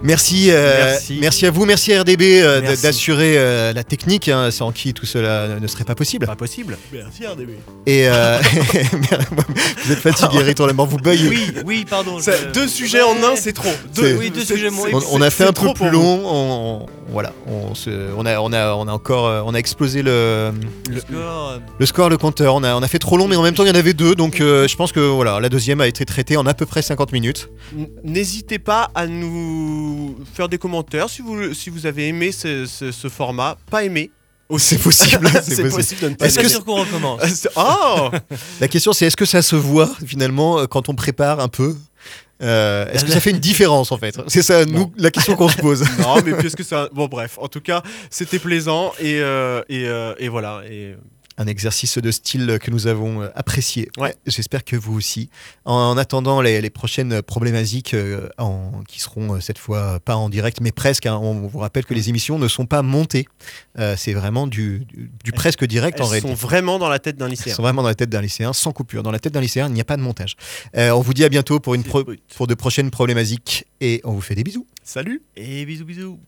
Merci, euh, Merci. merci à vous, merci à RDB euh, d'assurer euh, la technique, hein, sans qui tout cela ne serait pas possible. Pas possible. Merci RDB. Et euh, <laughs> vous êtes fatigué, <laughs> Ritour la mort vous beuille. Oui, oui, pardon. Ça, je- Deux sujets en un, c'est trop. C'est- Deux, Oui, deux c'est- sujets. On, a fait un trop peu plus long. On, on- voilà, on, se- on a, on a, on a encore, on a explosé le, Le score. le score, le compteur. On a, on a fait trop long, mais en même temps il y en avait deux, donc euh, je pense que voilà, la deuxième a été traitée en à peu près 50 minutes. N- N'hésitez pas à nous faire des commentaires si vous, si vous avez aimé ce, ce- ce format. Pas aimé. C'est possible. <laughs> c'est possible. de ne pas Est-ce que aimer. sûr qu'on recommence. <laughs> Oh <laughs> La question c'est est-ce que ça se voit finalement euh, quand on prépare un peu Euh, Est-ce que ça fait une différence en fait? C'est ça, nous, la question qu'on se pose. Non, mais puisque ça. Bon, bref. En tout cas, c'était plaisant et, euh, et, euh, et voilà. Et Un exercice de style que nous avons euh, apprécié. Ouais. J'espère que vous aussi. En attendant les, les prochaines problématiques euh, en- qui seront euh, cette fois pas en direct, mais presque. hein. on vous rappelle que les émissions ne sont pas montées. Euh, C'est vraiment du, du- du presque direct en elles réalité. sont vraiment dans la tête d'un Elles lycéen. sont vraiment dans la tête d'un lycéen, sans coupure. Dans la tête d'un lycéen, il n'y a pas de montage. Euh, on vous dit à bientôt pour, une pro- pour de prochaines problématiques et on vous fait des bisous. Salut Et bisous, bisous.